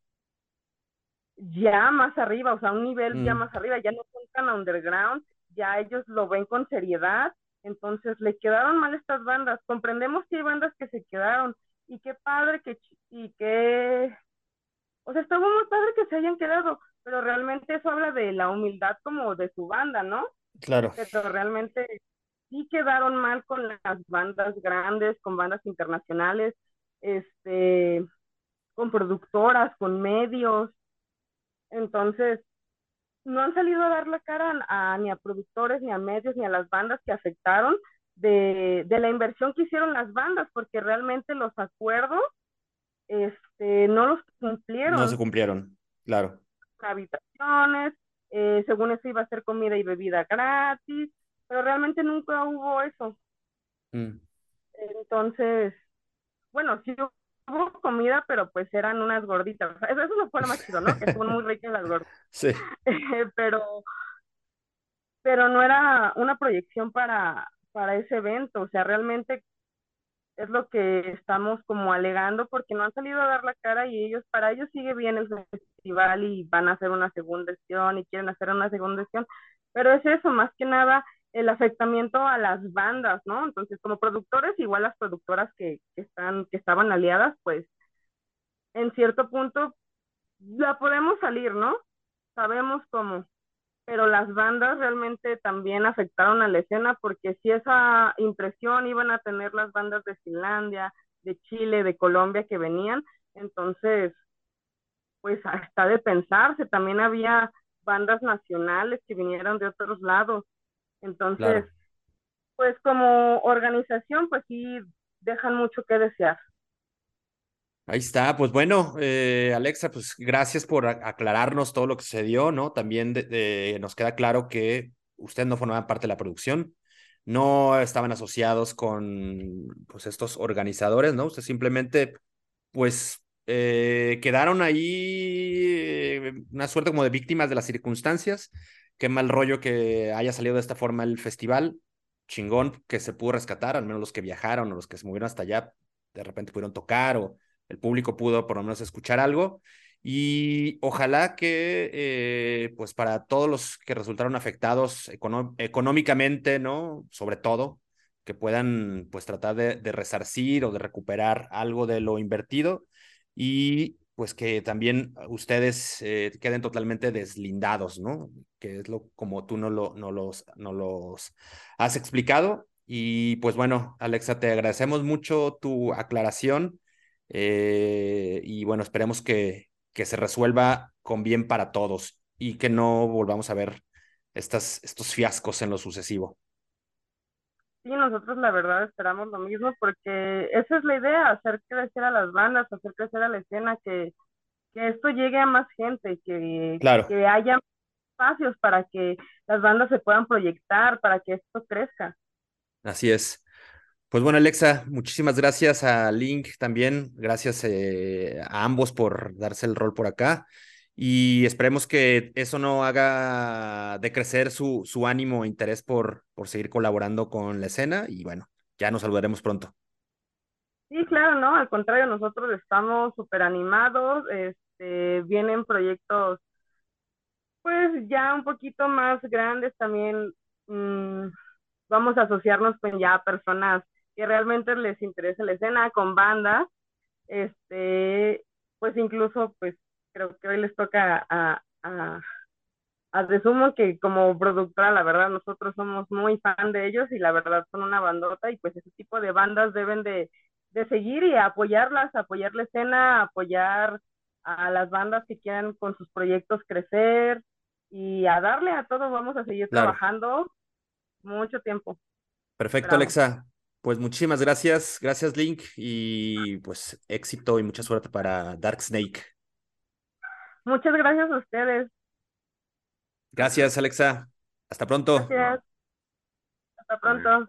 ya más arriba, o sea, un nivel ya mm. más arriba, ya no son tan underground, ya ellos lo ven con seriedad, entonces le quedaron mal estas bandas. Comprendemos que hay bandas que se quedaron y qué padre que y qué o sea, estuvo muy padre que se hayan quedado, pero realmente eso habla de la humildad como de su banda, ¿no? Claro. Pero realmente sí quedaron mal con las bandas grandes, con bandas internacionales, este, con productoras, con medios. Entonces, no han salido a dar la cara a, ni a productores, ni a medios, ni a las bandas que afectaron de, de, la inversión que hicieron las bandas, porque realmente los acuerdos este, no los cumplieron. No se cumplieron, claro. Habitaciones, eh, según eso iba a ser comida y bebida gratis, pero realmente nunca hubo eso. Mm. Entonces, bueno, sí hubo comida, pero pues eran unas gorditas. Eso, eso no fue lo más chido, ¿no? Que son muy ricas las gorditas. [LAUGHS] Sí. [LAUGHS] pero, pero no era una proyección para, para ese evento. O sea, realmente es lo que estamos como alegando porque no han salido a dar la cara y ellos, para ellos sigue bien el festival y van a hacer una segunda sesión y quieren hacer una segunda sesión. Pero es eso, más que nada, el afectamiento a las bandas, ¿no? Entonces, como productores, igual las productoras que, que, están, que estaban aliadas, pues, en cierto punto, la podemos salir, ¿no? Sabemos cómo, pero las bandas realmente también afectaron a la escena porque si esa impresión iban a tener las bandas de Finlandia, de Chile, de Colombia que venían, entonces, pues hasta de pensarse, también había bandas nacionales que vinieron de otros lados entonces, pues como organización, pues sí dejan mucho que desear. Ahí está, pues bueno, eh, Alexa, pues gracias por aclararnos todo lo que sucedió, ¿no? También nos queda claro que usted no formaba parte de la producción, no estaban asociados con pues estos organizadores, ¿no? Usted simplemente pues eh, quedaron ahí eh, una suerte como de víctimas de las circunstancias. Qué mal rollo que haya salido de esta forma el festival. Chingón que se pudo rescatar, al menos los que viajaron o los que se movieron hasta allá, de repente pudieron tocar o el público pudo por lo menos escuchar algo. Y ojalá que, eh, pues para todos los que resultaron afectados económicamente, ¿no? Sobre todo, que puedan, pues tratar de, resarcir o de recuperar algo de lo invertido y pues que también ustedes eh, queden totalmente deslindados, ¿no? Que es lo como tú no, lo, no, los, no los has explicado. Y pues bueno, Alexa, te agradecemos mucho tu aclaración eh, y bueno, esperemos que, que se resuelva con bien para todos y que no volvamos a ver estas, estos fiascos en lo sucesivo. Sí, nosotros la verdad esperamos lo mismo porque esa es la idea, hacer crecer a las bandas, hacer crecer a la escena, que, que esto llegue a más gente, que, que haya espacios para que las bandas se puedan proyectar, para que esto crezca. Así es. Pues bueno, Alexa, muchísimas gracias a Link también, gracias eh, a ambos por darse el rol por acá y esperemos que eso no haga decrecer su, su ánimo e interés por, por seguir colaborando con la escena y bueno, ya nos saludaremos pronto. Sí, claro, no, al contrario, nosotros estamos súper animados, este, vienen proyectos pues ya un poquito más grandes también, mm, vamos a asociarnos con ya personas que realmente les interesa la escena, con bandas, este, pues incluso, pues creo que hoy les toca a, a, a Resumo que como productora, la verdad, nosotros somos muy fan de ellos y la verdad son una bandota y pues ese tipo de bandas deben de, de seguir y apoyarlas, apoyar la escena, apoyar a las bandas que quieran con sus proyectos crecer y a darle a todo, vamos a seguir trabajando mucho tiempo. Perfecto, Alexa. Pues muchísimas gracias, gracias Link y pues éxito y mucha suerte para Dark Snake. Muchas gracias a ustedes. Gracias Alexa. Hasta pronto. Gracias. Hasta pronto.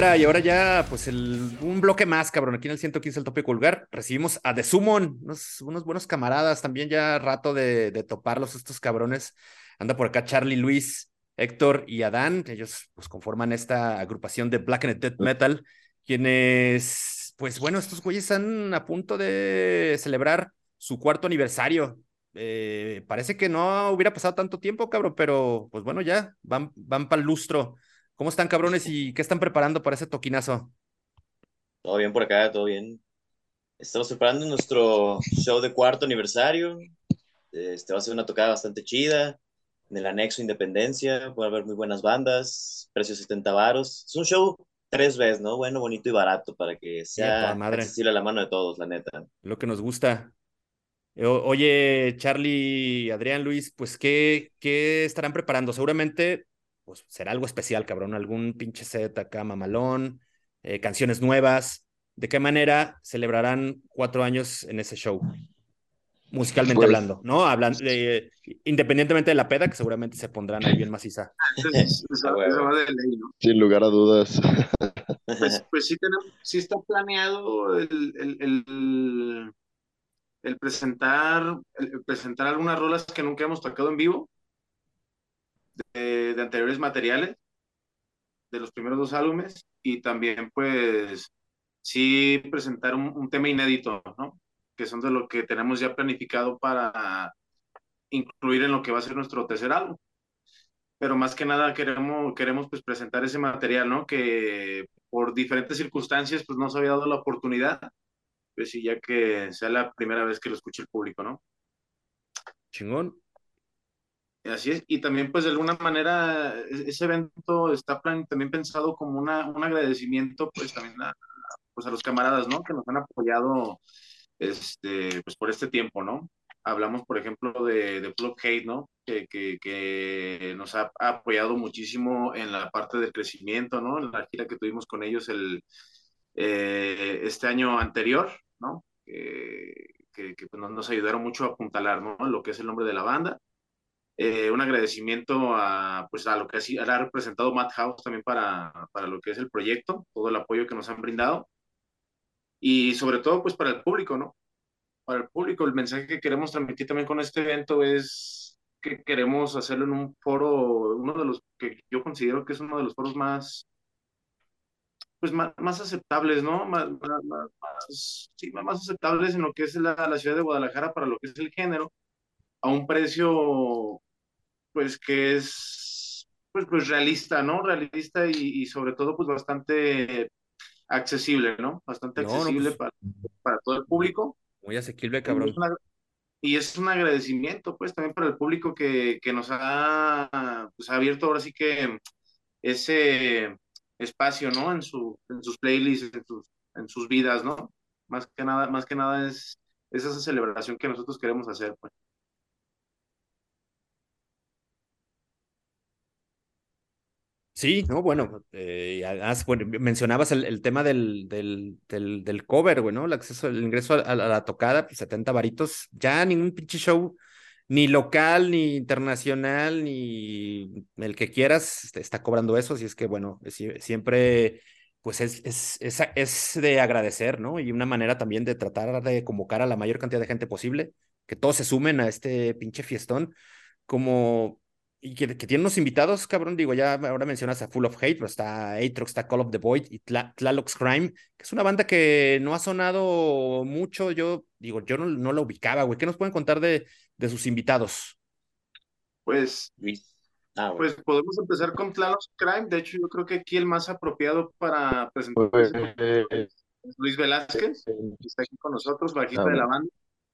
Y ahora ya, pues el, un bloque más, cabrón. Aquí en el 115 el tope colgar, recibimos a The Summon, unos, unos buenos camaradas, también ya rato de, toparlos estos cabrones. Anda por acá Charlie, Luis, Héctor y Adán, ellos pues conforman esta agrupación de Black and Death Metal, quienes, pues bueno, estos güeyes están a punto de celebrar su cuarto aniversario. Eh, parece que no hubiera pasado tanto tiempo, cabrón, pero pues bueno, ya van, van para el lustro. ¿Cómo están, cabrones? ¿Y qué están preparando para ese toquinazo? Todo bien por acá, todo bien. Estamos preparando nuestro show de cuarto aniversario. Este va a ser una tocada bastante chida. En el anexo Independencia, puede haber muy buenas bandas, precios 70 varos. Es un show tres veces, ¿no? Bueno, bonito y barato para que sea accesible a la mano de todos, la neta. Lo que nos gusta. Oye, Charlie, Adrián, Luis, pues, ¿qué, qué estarán preparando? Seguramente pues será algo especial, cabrón, algún pinche set acá mamalón, eh, canciones nuevas. ¿De qué manera celebrarán cuatro años en ese show? Musicalmente pues hablando, ¿no? Hablando, independientemente de la peda, que seguramente se pondrán ahí bien maciza. Sin lugar a dudas. Pues, pues sí, tenemos, sí está planeado el, el, el, presentar, el presentar algunas rolas que nunca hemos tocado en vivo de, anteriores materiales, de los primeros dos álbumes, y también pues sí presentar un, tema inédito, ¿no? Que son de lo que tenemos ya planificado para incluir en lo que va a ser nuestro tercer álbum. pero más que nada queremos, queremos pues presentar ese material, ¿no? Que por diferentes circunstancias pues no se había dado la oportunidad, pues sí, ya que sea la primera vez que lo escuche el público, ¿no? Chingón. Así es, y también pues de alguna manera e-, ese evento está plan, también pensado como una, un agradecimiento pues también a, pues a los camaradas, ¿no? Que nos han apoyado este, pues por este tiempo, ¿no? Hablamos, por ejemplo, de, de Club Hate, ¿no? Que, que, que nos ha, apoyado muchísimo en la parte del crecimiento, ¿no? En la gira que tuvimos con ellos el, eh, este año anterior, ¿no? que, que pues, nos ayudaron mucho a apuntalar, ¿no? Lo que es el nombre de la banda. Eh, un agradecimiento a, pues, a lo que ha, representado Madhouse también para, para lo que es el proyecto, todo el apoyo que nos han brindado y sobre todo pues para el público, ¿no? Para el público, el mensaje que queremos transmitir también con este evento es que queremos hacerlo en un foro, uno de los que yo considero que es uno de los foros más, pues más, más aceptables, ¿no? Más, más, sí, más aceptables en lo que es la, la ciudad de Guadalajara para lo que es el género, a un precio, pues que es, pues, pues realista, ¿no? Realista y, y sobre todo, pues bastante accesible, ¿no? Bastante accesible pues, para, todo el público. Muy asequible, cabrón. Y es, un agradecimiento, pues, también para el público que, que nos ha, pues, abierto ahora sí que ese espacio, ¿no? En, su, en sus playlists, en sus, en sus vidas, ¿no? Más que nada, más que nada es, es esa celebración que nosotros queremos hacer, pues. Sí, no, bueno, eh, mencionabas el, tema del, del, del, cover, ¿no? El acceso, el ingreso a, la tocada, 70 pues, varitos, ya ningún pinche show, ni local, ni internacional, ni el que quieras, este, está cobrando eso, así es que, bueno, siempre, pues es, es, es, es de agradecer, ¿no? Y una manera también de tratar de convocar a la mayor cantidad de gente posible, que todos se sumen a este pinche fiestón, como y que, que, tiene unos invitados, cabrón, digo, ya ahora mencionas a Full of Hate, pero está Atrox, está Call of the Void y Tlalox Crime, que es una banda que no ha sonado mucho, yo digo, yo no, no la ubicaba, güey. ¿Qué nos pueden contar de, de sus invitados? Pues, ah, pues podemos empezar con Tlalox Crime, de hecho yo creo que aquí el más apropiado para presentar pues, es Luis Velázquez, que está aquí con nosotros, bajista ah, de la banda,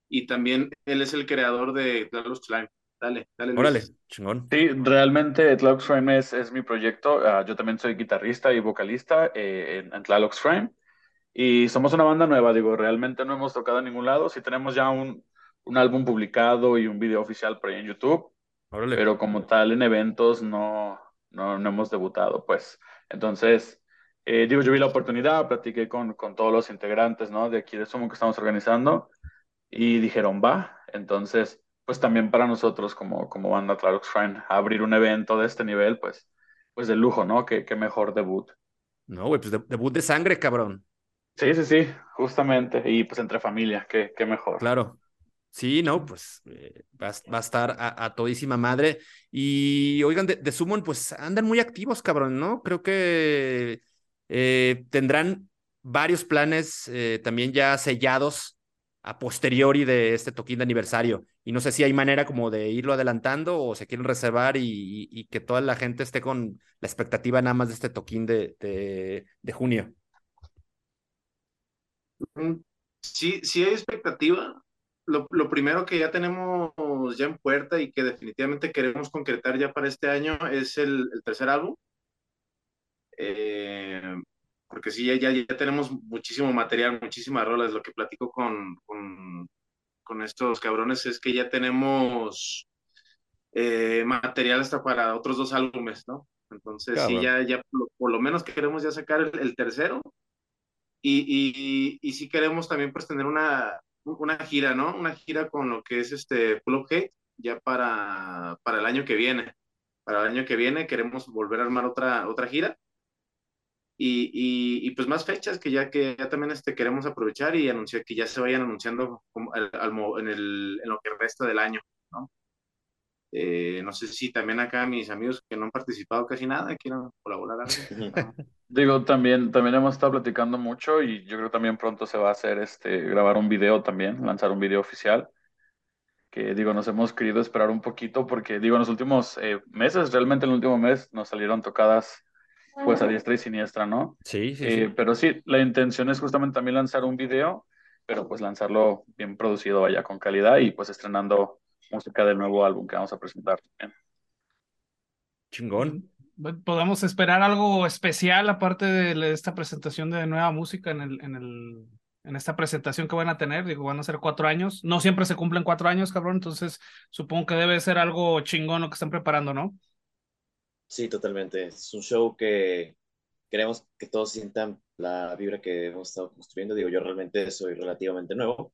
y también él es el creador de Tlalox Crime. Dale, dale. Órale, chingón. Sí, realmente Tlalox Frame es, es mi proyecto. Ah, yo también soy guitarrista y vocalista eh, en, en Tlalox Frame. Y somos una banda nueva, digo, realmente no hemos tocado en ningún lado. Sí tenemos ya un, un álbum publicado y un video oficial por ahí en YouTube. Órale. Pero como tal en eventos no, no, no hemos debutado, pues. Entonces, eh, digo, yo vi la oportunidad, platiqué con, con todos los integrantes, ¿no? De aquí de Sumo que estamos organizando y dijeron, va. Entonces, pues también para nosotros como, como banda Tlaloc Shrine, abrir un evento de este nivel, pues, pues de lujo, ¿no? Qué, qué mejor debut. No, güey, pues debut de sangre, cabrón. Sí, sí, sí, justamente. Y pues entre familia, qué, qué mejor. Claro. Sí, no, pues eh, va, a estar a, todísima madre. Y oigan, de, de, Summon, pues andan muy activos, cabrón, ¿no? Creo que eh, tendrán varios planes eh, también ya sellados a posteriori de este toquín de aniversario. Y no sé si hay manera como de irlo adelantando o se quieren reservar y, que toda la gente esté con la expectativa nada más de este toquín de, de, junio. Mm, sí, sí hay expectativa. Lo, lo, primero que ya tenemos ya en puerta y que definitivamente queremos concretar ya para este año es el, el tercer álbum. Eh, porque sí, ya, ya, tenemos muchísimo material, muchísimas rolas. Lo que platico con, con, con estos cabrones es que ya tenemos eh, material hasta para otros dos álbumes, ¿no? Entonces, sí, ya, ya por, lo menos queremos ya sacar el, tercero. Y, y, y, sí queremos también pues tener una, una gira, ¿no? Una gira con lo que es este Full of Hate ya para, para el año que viene. Para el año que viene queremos volver a armar otra, otra gira y, y, pues más fechas que ya que ya también este, queremos aprovechar y anunciar que ya se vayan anunciando al, en, el, en, lo que resta del año, ¿no? Eh, no sé si también acá mis amigos que no han participado casi nada quieran colaborar. [LAUGHS] Digo, también, también hemos estado platicando mucho y yo creo también pronto se va a hacer este, grabar un video también, lanzar un video oficial que digo, nos hemos querido esperar un poquito porque digo, en los últimos eh, meses, realmente en el último mes nos salieron tocadas pues a diestra y siniestra, ¿no? Sí, sí, Eh, sí. Pero sí, la intención es justamente también lanzar un video, pero pues lanzarlo bien producido, vaya, con calidad y pues estrenando música del nuevo álbum que vamos a presentar. también. Chingón. ¿Podemos esperar algo especial aparte de esta presentación de nueva música en el, en el, en esta presentación que van a tener? Digo, van a ser cuatro años. No siempre se cumplen cuatro años, cabrón. Entonces, supongo que debe ser algo chingón lo que están preparando, ¿no? Sí, totalmente. Es un show que queremos que todos sientan la vibra que hemos estado construyendo. Digo, yo realmente soy relativamente nuevo,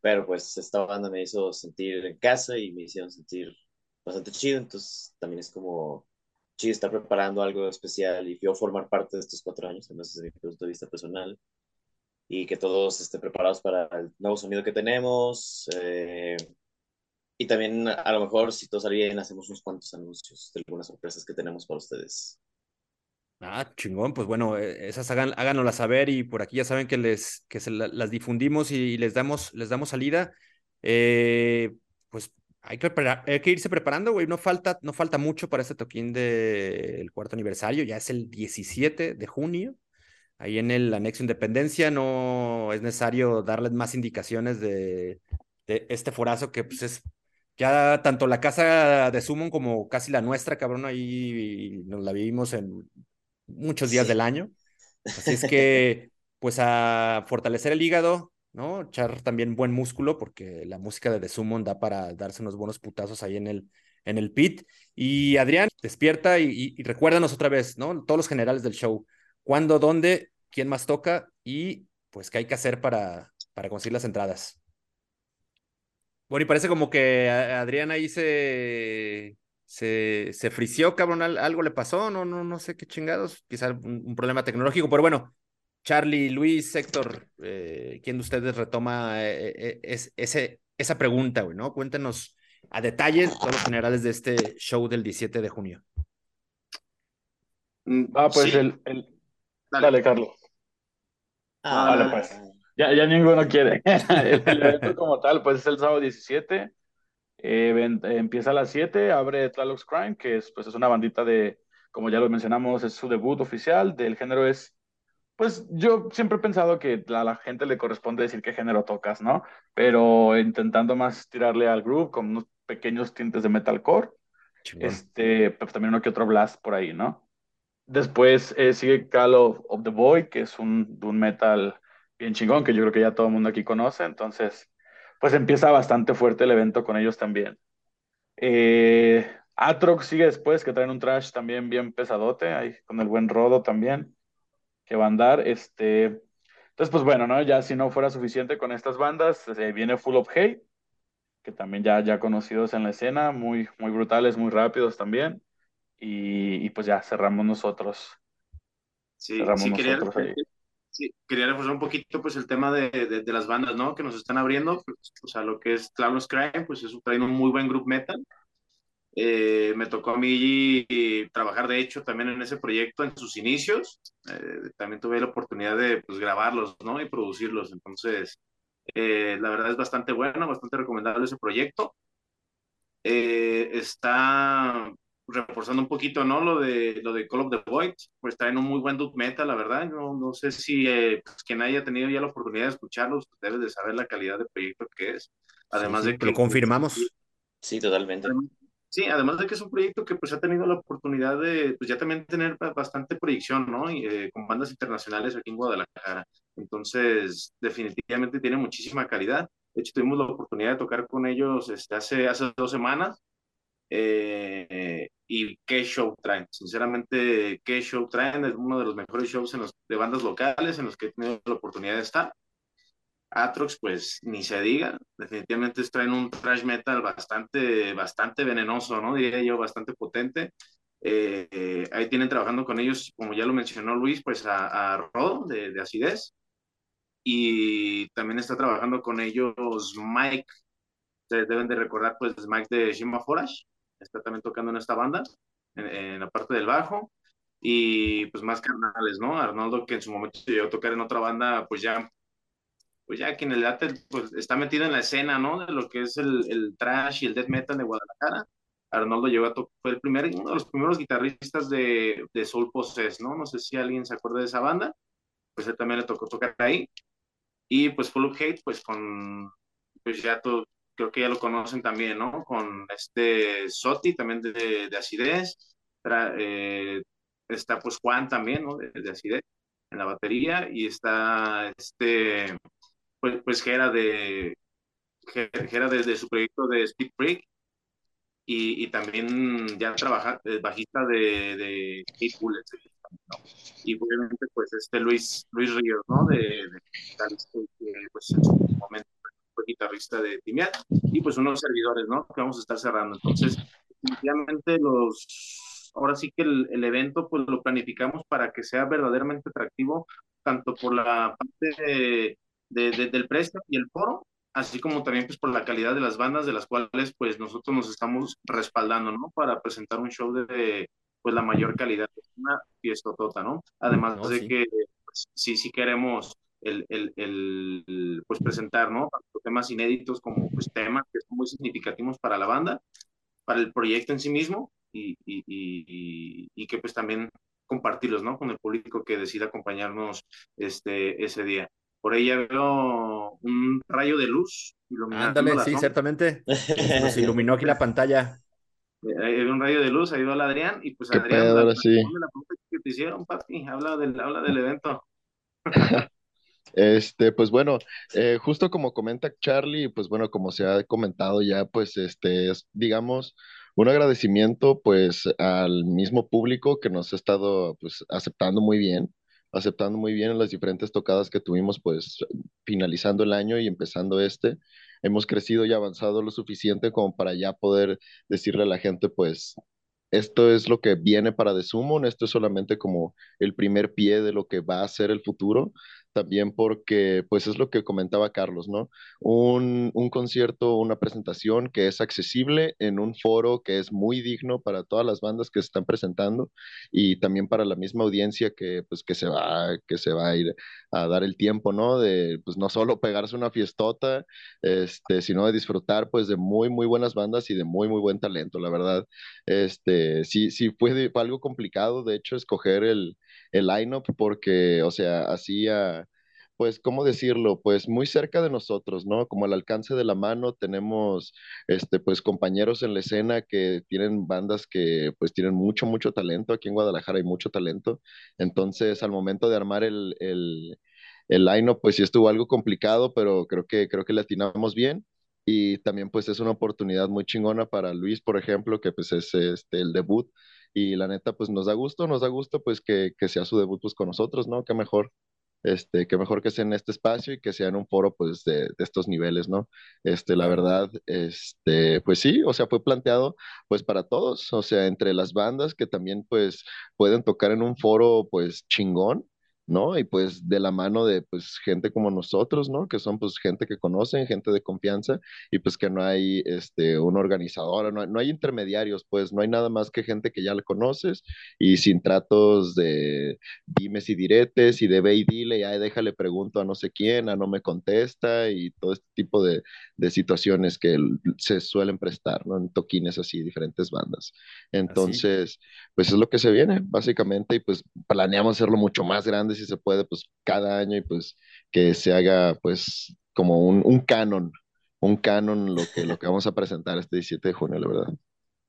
pero pues esta banda me hizo sentir en casa y me hicieron sentir bastante chido. Entonces también es como chido estar preparando algo especial y yo formar parte de estos cuatro años, además desde mi punto de vista personal, y que todos estén preparados para el nuevo sonido que tenemos. eh, y también a lo mejor si todo sale bien hacemos unos cuantos anuncios de algunas sorpresas que tenemos para ustedes. Ah, chingón, pues bueno, eh, esas hagan, háganoslas saber y por aquí ya saben que les que se la- las difundimos y, les damos les damos salida. Eh, pues hay que, hay que irse preparando, güey. No falta, no falta mucho para este toquín del cuarto aniversario. Ya es el 17 de junio. Ahí en el anexo Independencia no es necesario darles más indicaciones de, de este forazo que pues es ya tanto la casa de Summon como casi la nuestra, cabrón, ahí nos la vivimos en muchos días Sí. del año. Así es que, [LAUGHS] pues a fortalecer el hígado, ¿no? Echar también buen músculo, porque la música de The Summon da para darse unos buenos putazos ahí en el, en el pit. Y Adrián, despierta y, y- y recuérdanos otra vez, ¿no? Todos los generales del show. ¿Cuándo, dónde, quién más toca y pues qué hay que hacer para, para conseguir las entradas? Bueno, y parece como que a- Adrián ahí se, se, se frició, cabrón, al- algo le pasó, no, no, no sé qué chingados, quizá un, un problema tecnológico, pero bueno, Charlie, Luis, Héctor, eh, ¿quién de ustedes retoma eh, eh, es, ese, esa pregunta, güey, ¿no? Cuéntenos a detalle todos los generales de este show del 17 de junio. Mm, Ah, pues sí, el, el... dale. Dale, Carlos. Ah, Vale, pues. Ya, ya ninguno quiere. [LAUGHS] El, el evento como tal, pues es el sábado 17. eh, ven- eh, empieza a las 7, abre Tlaloc Crime, que es, pues, es una bandita de, como ya lo mencionamos, es su debut oficial. Del género es, pues yo siempre he pensado que a la gente le corresponde decir qué género tocas, ¿no? Pero intentando más tirarle al groove con unos pequeños tintes de metalcore. Este, pues también uno que otro blast por ahí, ¿no? Después eh, sigue Call of, of the Void, que es un, un metal bien chingón, que yo creo que ya todo el mundo aquí conoce. Entonces, pues empieza bastante fuerte el evento con ellos también. Eh, Atrox sigue después, que traen un trash también bien pesadote, ahí con el buen Rodo también, que va a andar. Este, entonces, pues bueno, ¿no? Ya si no fuera suficiente con estas bandas, eh, viene Full of Hate, que también ya, ya conocidos en la escena, muy, muy brutales, muy rápidos también. Y, y pues ya cerramos nosotros. Sí, Cerramos nosotros ahí. Sí, quería reforzar un poquito pues el tema de, de, de las bandas, ¿no? Que nos están abriendo, pues, o sea, lo que es Clown Crime, pues es un muy buen group metal. Eh, me tocó a mí trabajar, de hecho, también en ese proyecto en sus inicios. Eh, también tuve la oportunidad de pues, grabarlos, ¿no? Y producirlos. Entonces, eh, la verdad es bastante bueno, bastante recomendable ese proyecto. Eh, está reforzando un poquito, ¿no? Lo de, lo de Call of the Void, pues traen un muy buen death metal, la verdad. No, no sé si eh, pues, quien haya tenido ya la oportunidad de escucharlos debe de saber la calidad de proyecto que es. Además Sí, sí, de que... Lo confirmamos. Sí, totalmente. Sí, además de que es un proyecto que pues ha tenido la oportunidad de pues ya también tener bastante proyección, ¿no? Y, eh, con bandas internacionales aquí en Guadalajara. Entonces, definitivamente tiene muchísima calidad. De hecho, tuvimos la oportunidad de tocar con ellos este, hace, hace dos semanas. Eh, y qué show traen. Sinceramente, qué show traen. Es uno de los mejores shows en los, de bandas locales en los que he tenido la oportunidad de estar. Atrox, pues ni se diga, definitivamente traen un thrash metal bastante, bastante venenoso, ¿no? Diría yo, bastante potente. Eh, eh, ahí tienen trabajando con ellos, como ya lo mencionó Luis, pues a, a de, de, Acidez. Y también está trabajando con ellos Mike. Ustedes deben de recordar, pues, Mike de Shima Forage. Está también tocando en esta banda, en, en la parte del bajo. Y pues más carnales, ¿no? Arnoldo, que en su momento llegó a tocar en otra banda, pues ya pues ya quien el late, pues está metido en la escena, ¿no? De lo que es el, el trash y el death metal de Guadalajara. Arnoldo llegó a fue el primer, uno de los primeros guitarristas de, de Soul Possess, ¿no? No sé si alguien se acuerda de esa banda, pues él también le tocó tocar ahí. Y pues Full of Hate, pues con, pues ya todo, creo que ya lo conocen también, ¿no? Con este Soti, también de, de Acidez. Eh, está pues Juan también, ¿no? De, de Acidez en la batería. Y está este pues, pues Gera de Gera desde su proyecto de Speed Freak y, y también ya trabaja eh, bajista de, de Hate Bullets y obviamente pues este Luis Luis Ríos no de, de que pues en su momento fue guitarrista de Timiat y pues unos servidores no que vamos a estar cerrando entonces definitivamente los ahora sí que el, el, evento pues lo planificamos para que sea verdaderamente atractivo tanto por la parte de de, del precio y el foro, así como también pues por la calidad de las bandas de las cuales pues nosotros nos estamos respaldando, ¿no? Para presentar un show de pues la mayor calidad, una fiesta tota, ¿no? Además de que pues, sí, sí queremos el, el, el, pues presentar, ¿no? Tanto temas inéditos como pues temas que son muy significativos para la banda, para el proyecto en sí mismo y, y, y, y que pues también compartirlos, ¿no? Con el público que decida acompañarnos este, ese día. Por ella veo un rayo de luz iluminando. Ándale, sí, ciertamente. Nos [LAUGHS] iluminó aquí la pantalla. Eh, hay un rayo de luz, ayudó al Adrián y pues Adrián, pedo, ahora sí. la pregunta que te hicieron, papi, habla del, habla del evento. [LAUGHS] Este, pues bueno, eh, justo como comenta Charlie, pues bueno, como se ha comentado ya, pues este, es, digamos, un agradecimiento pues al mismo público que nos ha estado pues aceptando muy bien aceptando muy bien las diferentes tocadas que tuvimos, pues finalizando el año y empezando este. Hemos crecido y avanzado lo suficiente como para ya poder decirle a la gente, pues, esto es lo que viene para The Summon, esto es solamente como el primer pie de lo que va a ser el futuro también porque, pues es lo que comentaba Carlos, ¿no? Un, un, concierto, una presentación que es accesible en un foro que es muy digno para todas las bandas que se están presentando y también para la misma audiencia que, pues, que, se, va, que se va a ir a dar el tiempo, ¿no? De, pues, no solo pegarse una fiestota, este, sino de disfrutar, pues, de muy, muy buenas bandas y de muy, muy buen talento, la verdad. Este, sí, sí, fue, fue algo complicado, de hecho, escoger el el line-up porque, o sea, hacía, pues, ¿cómo decirlo? Pues muy cerca de nosotros, ¿no? Como al alcance de la mano tenemos, este, pues, compañeros en la escena que tienen bandas que, pues, tienen mucho, mucho talento. Aquí en Guadalajara hay mucho talento. Entonces, al momento de armar el, el, el line-up, pues sí estuvo algo complicado, pero creo que, creo que le atinamos bien. Y también, pues, es una oportunidad muy chingona para Luis, por ejemplo, que, pues, es este, el debut y la neta, pues nos da gusto, nos da gusto pues que, que sea su debut pues con nosotros, ¿no? Qué mejor, este, qué mejor que sea en este espacio y que sea en un foro pues de, de, estos niveles, ¿no? Este, la verdad, este, pues sí, o sea, fue planteado pues para todos, o sea, entre las bandas que también pues pueden tocar en un foro pues chingón, ¿no? Y pues de la mano de pues gente como nosotros, ¿no? Que son pues gente que conocen, gente de confianza y pues que no hay este un organizador, no, no hay intermediarios, pues no hay nada más que gente que ya le conoces y sin tratos de dimes y diretes y de ve y dile, déjale pregunto a no sé quién, a no me contesta y todo este tipo de, de situaciones que se suelen prestar, ¿no? En toquines así, diferentes bandas. Entonces, así. pues es lo que se viene, básicamente, y pues planeamos hacerlo mucho más grande si se puede, pues cada año y pues que se haga pues como un, un canon, un canon lo que, lo que vamos a presentar este 17 de junio, la verdad.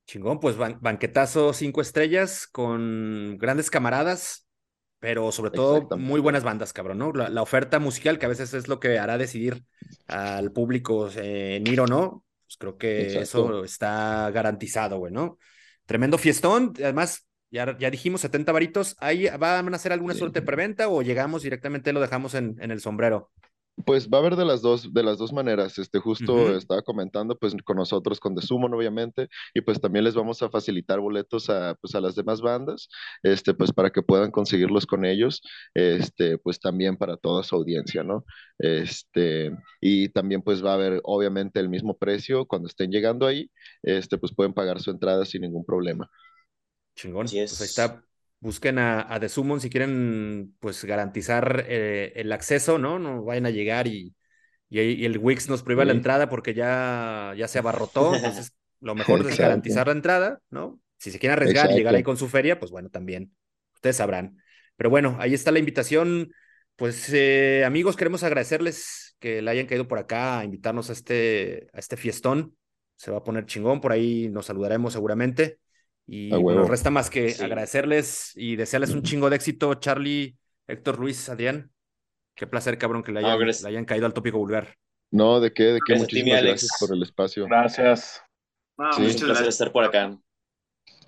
Chingón, pues ban banquetazo cinco estrellas con grandes camaradas, pero sobre todo muy buenas bandas, cabrón, ¿no? La, la, oferta musical que a veces es lo que hará decidir al público eh, ir o no, pues creo que Exacto. eso está garantizado, güey, ¿no? Tremendo fiestón, además ya, ya dijimos 70 varitos. ¿Ahí van a hacer alguna sí. suerte de preventa o llegamos directamente lo dejamos en, en, el sombrero? Pues va a haber de las dos, de las dos maneras. Este, justo uh -huh. estaba comentando, pues con nosotros, con The Summon, obviamente, y pues también les vamos a facilitar boletos a, pues, a las demás bandas, este, pues para que puedan conseguirlos con ellos, este, pues también para toda su audiencia, ¿no? Este, y también pues va a haber, obviamente, el mismo precio cuando estén llegando ahí, este, pues pueden pagar su entrada sin ningún problema. Chingón. Yes. Pues ahí está. Busquen a, a The Summon si quieren, pues, garantizar eh, el acceso, ¿no? No vayan a llegar y y, el Wix nos prohíba la entrada porque ya, ya se abarrotó, [LAUGHS] entonces lo mejor es garantizar la entrada, ¿no? Si se quieren arriesgar y llegar ahí con su feria, pues bueno, también, ustedes sabrán. Pero bueno, ahí está la invitación. Pues eh, amigos, queremos agradecerles que le hayan caído por acá a invitarnos a este, a este fiestón. Se va a poner chingón, por ahí nos saludaremos seguramente. Y nos resta más que agradecerles y desearles un chingo de éxito, Charlie, Héctor Luis, Adrián. Qué placer, cabrón, que le hayan, caído al tópico vulgar. No, de qué, de qué. Muchísimas gracias por el espacio. Gracias. sí. Muchas gracias por estar por acá.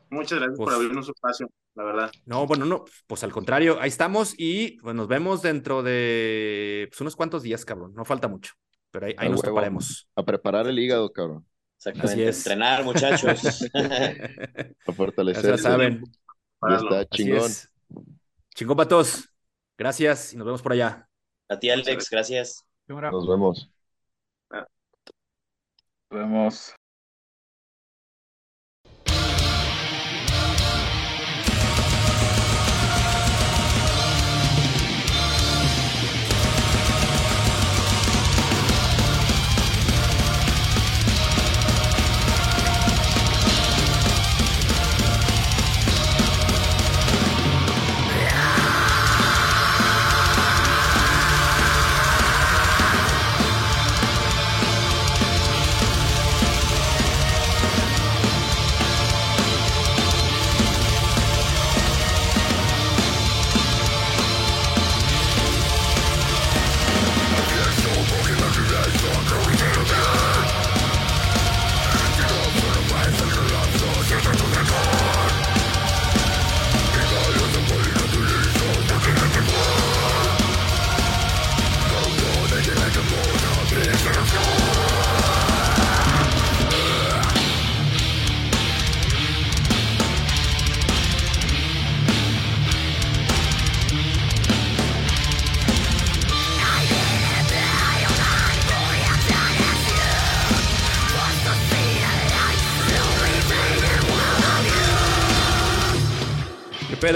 Muchas gracias por pues abrirnos su espacio, la verdad. No, bueno, no, pues al contrario, ahí estamos y pues, nos vemos dentro de pues, unos cuantos días, cabrón. No falta mucho, pero ahí, nos toparemos. A preparar el hígado, cabrón. Exactamente. Entrenar, muchachos. [LAUGHS] a fortalecer. Ya saben. Ya está, chingón. Chingón para todos. Gracias y nos vemos por allá. A ti, Alex, gracias. Nos vemos. Nos vemos.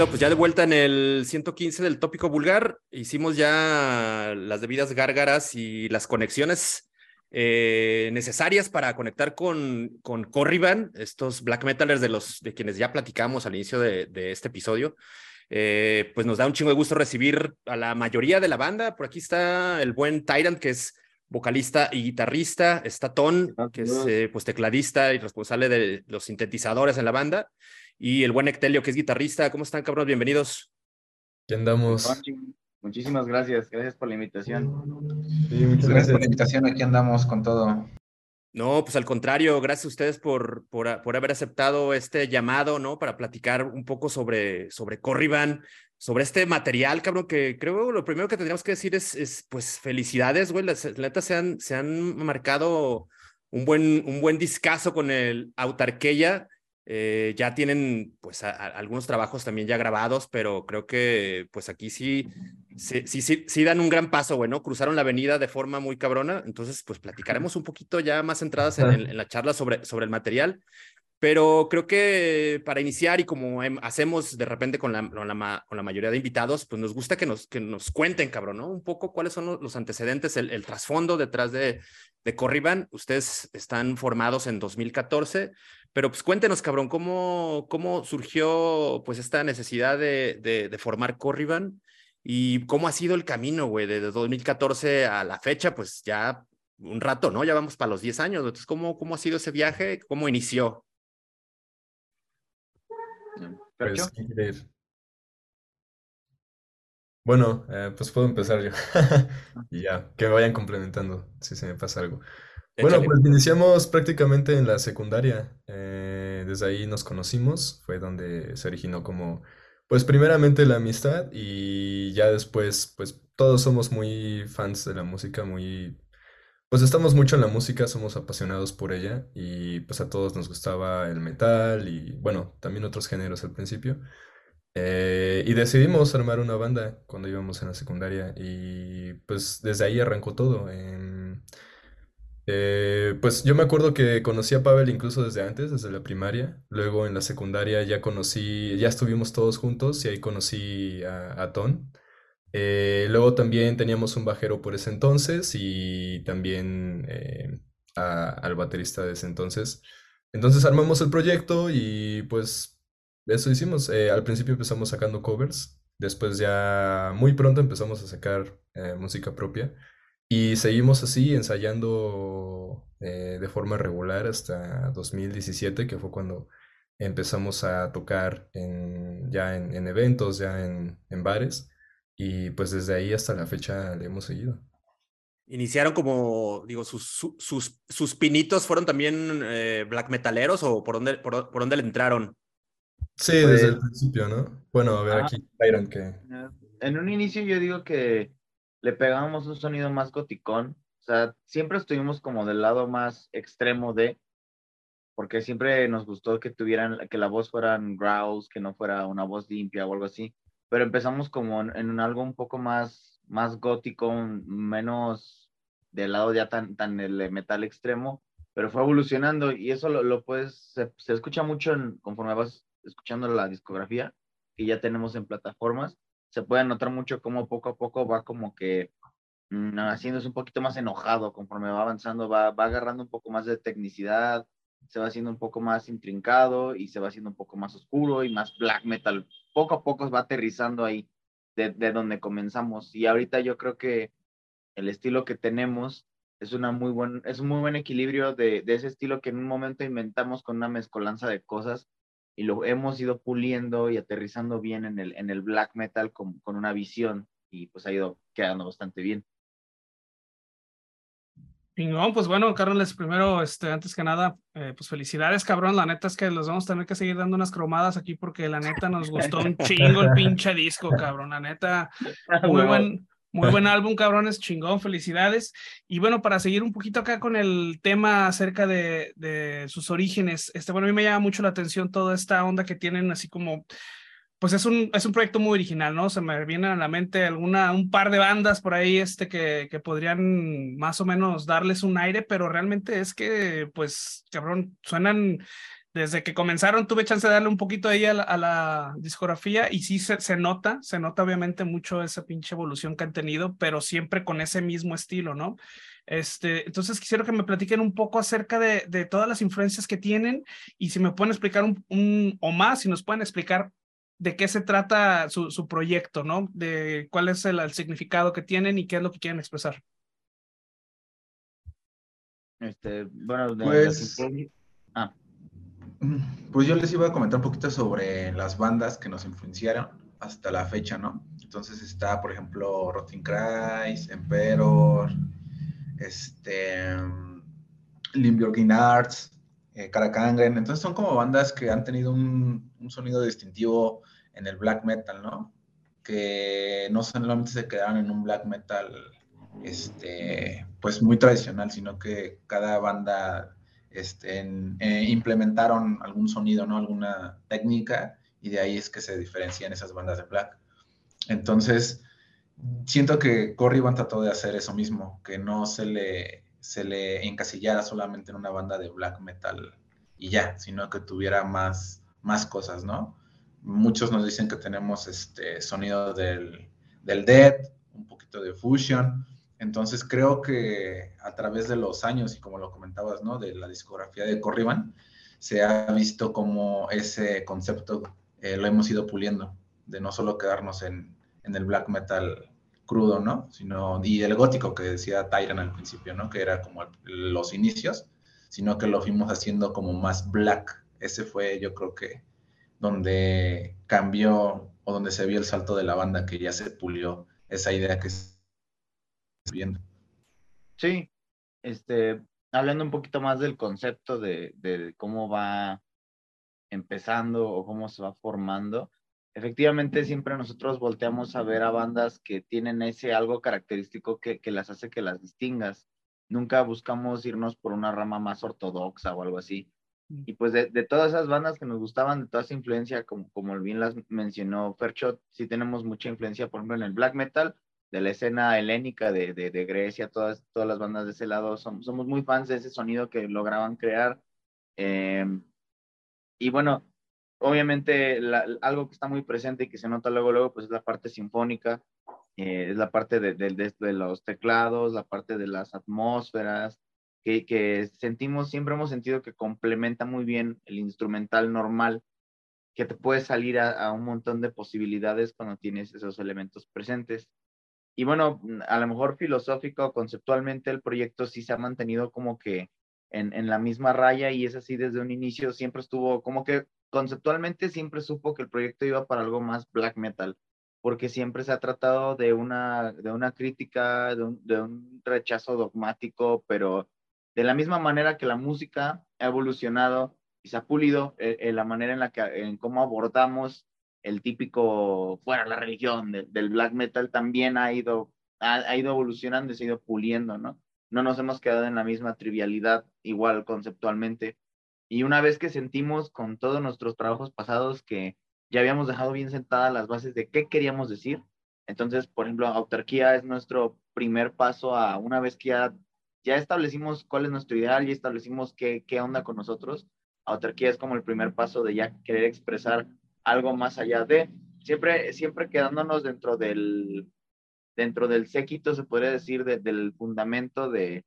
Pues ya de vuelta en el 115 del tópico vulgar, hicimos ya las debidas gárgaras y las conexiones eh, necesarias para conectar con, con Corriban, estos black metalers de los de quienes ya platicamos al inicio de, este episodio. Eh, pues nos da un chingo de gusto recibir a la mayoría de la banda. Por aquí está el buen Tyrant, que es vocalista y guitarrista. Está Ton, que es eh, pues tecladista y responsable de los sintetizadores en la banda y el buen Ectelio, que es guitarrista. ¿Cómo están, cabros? Bienvenidos. ¿Qué andamos? Muchísimas gracias, gracias por la invitación. Sí, muchas gracias. por la invitación, aquí andamos con todo. No, pues al contrario, gracias a ustedes por, por, por, haber aceptado este llamado, ¿no? Para platicar un poco sobre, sobre Corriban, sobre este material, cabrón, que creo lo primero que tendríamos que decir es, es pues, felicidades, güey, las atletas se han, se han marcado un buen, un buen discazo con el Autarqueya, eh, ya tienen pues algunos trabajos también ya grabados, pero creo que pues aquí sí, sí, sí, sí, dan un gran paso, bueno, cruzaron la avenida de forma muy cabrona, entonces pues platicaremos un poquito ya más centradas en, la charla sobre, sobre el material, pero creo que para iniciar y como hacemos de repente con la, con la, con la mayoría de invitados, pues nos gusta que nos, que nos cuenten, cabrón, ¿no? Un poco cuáles son los, antecedentes, el, el, trasfondo detrás de, de Corriban. Ustedes están formados en 2014, pero pues cuéntenos, cabrón, ¿cómo, cómo surgió pues esta necesidad de, de, formar Corriban y cómo ha sido el camino, güey, de 2014 a la fecha, pues ya un rato, ¿no? Ya vamos para los 10 años. Entonces, ¿cómo, cómo ha sido ese viaje? ¿Cómo inició? Pues, bueno, eh, pues puedo empezar yo. [LAUGHS] y ya, que vayan complementando si se me pasa algo. Bueno, pues iniciamos prácticamente en la secundaria. Eh, desde ahí nos conocimos, fue donde se originó como, pues primeramente la amistad y ya después, pues todos somos muy fans de la música, muy, pues estamos mucho en la música, somos apasionados por ella y pues a todos nos gustaba el metal y bueno, también otros géneros al principio. Eh, y decidimos armar una banda cuando íbamos en la secundaria y pues desde ahí arrancó todo. Em, eh, pues yo me acuerdo que conocí a Pavel incluso desde antes, desde la primaria. Luego en la secundaria ya conocí, ya estuvimos todos juntos y ahí conocí a, Ton. Eh, luego también teníamos un bajero por ese entonces y también eh, al baterista de ese entonces. Entonces armamos el proyecto y pues eso hicimos. Al principio empezamos sacando covers, después ya muy pronto empezamos a sacar música propia y seguimos así ensayando de forma regular hasta 2017, que fue cuando empezamos a tocar en, ya en, eventos, ya en, en bares. Y pues desde ahí hasta la fecha le hemos seguido. Iniciaron como, digo, sus, sus, sus pinitos fueron también eh, black metaleros o por dónde, por, dónde le entraron? Sí, desde el principio, ¿no? Bueno, a ver aquí, Byron, que... En un inicio yo digo que le pegábamos un sonido más goticón. O sea, siempre estuvimos como del lado más extremo de, porque siempre nos gustó que tuvieran, que la voz fueran growls, que no fuera una voz limpia o algo así pero empezamos como en, algo un poco más, más gótico, menos del lado ya tan, tan el metal extremo, pero fue evolucionando y eso lo, lo puedes, se, escucha mucho conforme vas escuchando la discografía que ya tenemos en plataformas, se puede notar mucho cómo poco a poco va como que mm, haciéndose un poquito más enojado conforme va avanzando, va, va agarrando un poco más de tecnicidad, se va haciendo un poco más intrincado y se va haciendo un poco más oscuro y más black metal poco a poco va aterrizando ahí de, de donde comenzamos. Y ahorita yo creo que el estilo que tenemos es, una muy buen, es un muy buen equilibrio de, de, ese estilo que en un momento inventamos con una mezcolanza de cosas y lo hemos ido puliendo y aterrizando bien en el, en el black metal con, con una visión y pues ha ido quedando bastante bien pues bueno, Carlos, primero, este, antes que nada, eh, pues felicidades, cabrón. La neta es que les vamos a tener que seguir dando unas cromadas aquí porque la neta nos gustó un chingo el [LAUGHS] pinche disco, cabrón. La neta, [LAUGHS] muy buen, muy buen [LAUGHS] álbum, cabrón, es chingón, felicidades. Y bueno, para seguir un poquito acá con el tema acerca de, de sus orígenes, este, bueno, a mí me llama mucho la atención toda esta onda que tienen así como pues es un, es un proyecto muy original, ¿no? Se me viene a la mente alguna, un par de bandas por ahí este, que, que podrían más o menos darles un aire, pero realmente es que, pues, cabrón, suenan, desde que comenzaron tuve chance de darle un poquito ahí a la, a la discografía y sí se, se, nota, se nota obviamente mucho esa pinche evolución que han tenido, pero siempre con ese mismo estilo, ¿no? Este, entonces quisiera que me platiquen un poco acerca de, de todas las influencias que tienen y si me pueden explicar un, un, o más, si nos pueden explicar de qué se trata su, su proyecto, ¿no? De cuál es el, significado que tienen y qué es lo que quieren expresar. Este, bueno, pues, ah. Pues yo les iba a comentar un poquito sobre las bandas que nos influenciaron hasta la fecha, ¿no? Entonces está, por ejemplo, Rotting Christ, Emperor, este, Limburgin Arts, eh, Entonces son como bandas que han tenido un, un, sonido distintivo en el black metal, ¿no? Que no solamente se quedaron en un black metal, este, pues muy tradicional, sino que cada banda este, eh, implementaron algún sonido, ¿no? Alguna técnica y de ahí es que se diferencian esas bandas de black. Entonces, siento que Corriban trató de hacer eso mismo, que no se le se le encasillara solamente en una banda de black metal y ya, sino que tuviera más, más cosas, ¿no? Muchos nos dicen que tenemos este sonido del, del dead, un poquito de fusion, entonces creo que a través de los años y como lo comentabas, ¿no? De la discografía de Corriban, se ha visto como ese concepto eh, lo hemos ido puliendo, de no solo quedarnos en, en el black metal crudo, ¿no? Sino, y el gótico que decía Tyran al principio, ¿no? Que era como los inicios, sino que lo fuimos haciendo como más black. Ese fue, yo creo que, donde cambió o donde se vio el salto de la banda, que ya se pulió esa idea que viendo. Sí, este, hablando un poquito más del concepto de, de cómo va empezando o cómo se va formando, efectivamente siempre nosotros volteamos a ver a bandas que tienen ese algo característico que, que, las hace que las distingas. Nunca buscamos irnos por una rama más ortodoxa o algo así. Y pues de, de todas esas bandas que nos gustaban, de toda esa influencia, como, como bien las mencionó Ferchot, sí tenemos mucha influencia, por ejemplo, en el black metal, de la escena helénica de, de, de Grecia, todas, todas las bandas de ese lado, somos, somos muy fans de ese sonido que lograban crear. Eh, y bueno, obviamente algo que está muy presente y que se nota luego, luego, pues es la parte sinfónica. eh, es la parte de, de, los teclados, la parte de las atmósferas, que, que sentimos, siempre hemos sentido que complementa muy bien el instrumental normal, que te puede salir a, a un montón de posibilidades cuando tienes esos elementos presentes. Y bueno, a lo mejor filosófico, conceptualmente, el proyecto sí se ha mantenido como que en, en, la misma raya y es así desde un inicio, siempre estuvo como que conceptualmente siempre supo que el proyecto iba para algo más black metal, porque siempre se ha tratado de una, de una crítica, de un, rechazo dogmático, pero de la misma manera que la música ha evolucionado y se ha pulido en, eh, la manera en la que, en cómo abordamos el típico, fuera la religión del black metal, también ha ido, ha, ha ido evolucionando y se ha ido puliendo, ¿no? No nos hemos quedado en la misma trivialidad, igual conceptualmente. Y una vez que sentimos con todos nuestros trabajos pasados que ya habíamos dejado bien sentadas las bases de qué queríamos decir, entonces, por ejemplo, autarquía es nuestro primer paso a una vez que ya, ya establecimos cuál es nuestro ideal, y establecimos qué, qué onda con nosotros, autarquía es como el primer paso de ya querer expresar algo más allá de, siempre, siempre quedándonos dentro del, dentro del séquito, se podría decir, del fundamento de,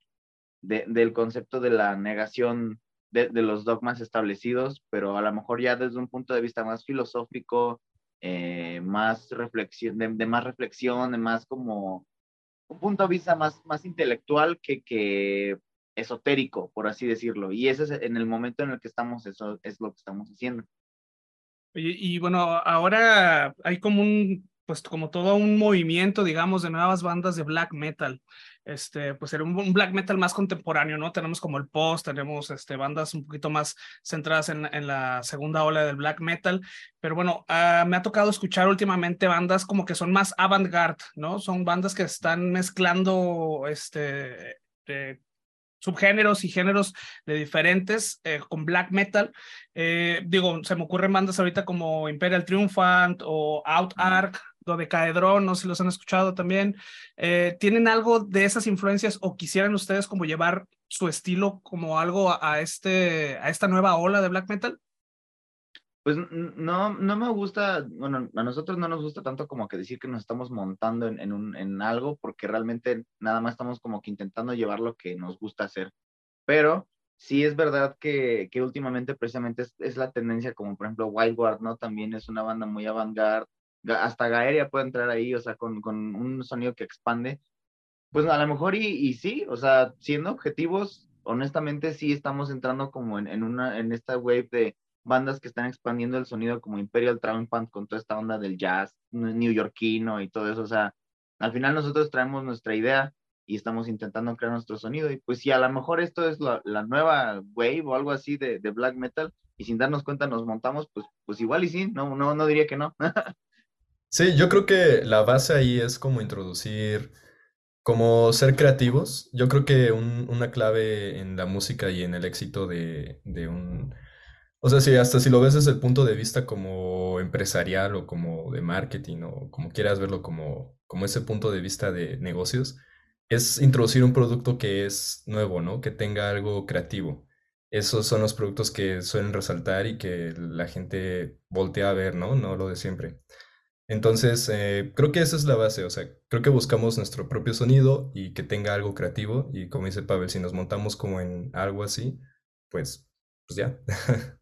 de, del concepto de la negación de, de, los dogmas establecidos, pero a lo mejor ya desde un punto de vista más filosófico, eh, más reflexión, de, de, más reflexión, de más como un punto de vista más, más intelectual que, que esotérico, por así decirlo. Y ese es en el momento en el que estamos, eso es lo que estamos haciendo. Y, bueno, ahora hay como un pues como todo un movimiento, digamos, de nuevas bandas de black metal. Este, pues era un, black metal más contemporáneo, ¿no? Tenemos como el post, tenemos este, bandas un poquito más centradas en, en la segunda ola del black metal, pero bueno, uh, me ha tocado escuchar últimamente bandas como que son más avant-garde, ¿no? Son bandas que están mezclando este, eh, subgéneros y géneros de diferentes eh, con black metal. Eh, digo, se me ocurren bandas ahorita como Imperial Triumphant o Out Arc, Dodecaedron, no sé si los han escuchado también. Eh, ¿Tienen algo de esas influencias o quisieran ustedes como llevar su estilo como algo a, a, este, a esta nueva ola de black metal? Pues no, no me gusta, bueno, a nosotros no nos gusta tanto como que decir que nos estamos montando en, en, algo, porque realmente nada más estamos como que intentando llevar lo que nos gusta hacer. Pero sí es verdad que, que últimamente precisamente es, la tendencia, como por ejemplo Wildward, ¿no? También es una banda muy avant-garde, hasta Gaeria puede entrar ahí, o sea, con, con un sonido que expande. Pues a lo mejor y sí, o sea, siendo objetivos, honestamente sí estamos entrando como en, en, una, en esta wave de bandas que están expandiendo el sonido como Imperial Triumphant con toda esta onda del jazz neoyorquino y todo eso, o sea, al final nosotros traemos nuestra idea y estamos intentando crear nuestro sonido y pues si a lo mejor esto es la, la nueva wave o algo así de, de, black metal y sin darnos cuenta nos montamos, pues, pues igual y sí, no, no, no diría que no. [LAUGHS] Sí, yo creo que la base ahí es como introducir, como ser creativos. Yo creo que un, una clave en la música y en el éxito de, de un... O sea, si hasta si lo ves desde el punto de vista como empresarial o como de marketing o como quieras verlo como, como ese punto de vista de negocios, es introducir un producto que es nuevo, ¿no? Que tenga algo creativo. Esos son los productos que suelen resaltar y que la gente voltea a ver, ¿no? No lo de siempre. Entonces, eh, creo que esa es la base, o sea, creo que buscamos nuestro propio sonido y que tenga algo creativo y como dice Pavel, si nos montamos como en algo así, pues, pues ya. [LAUGHS]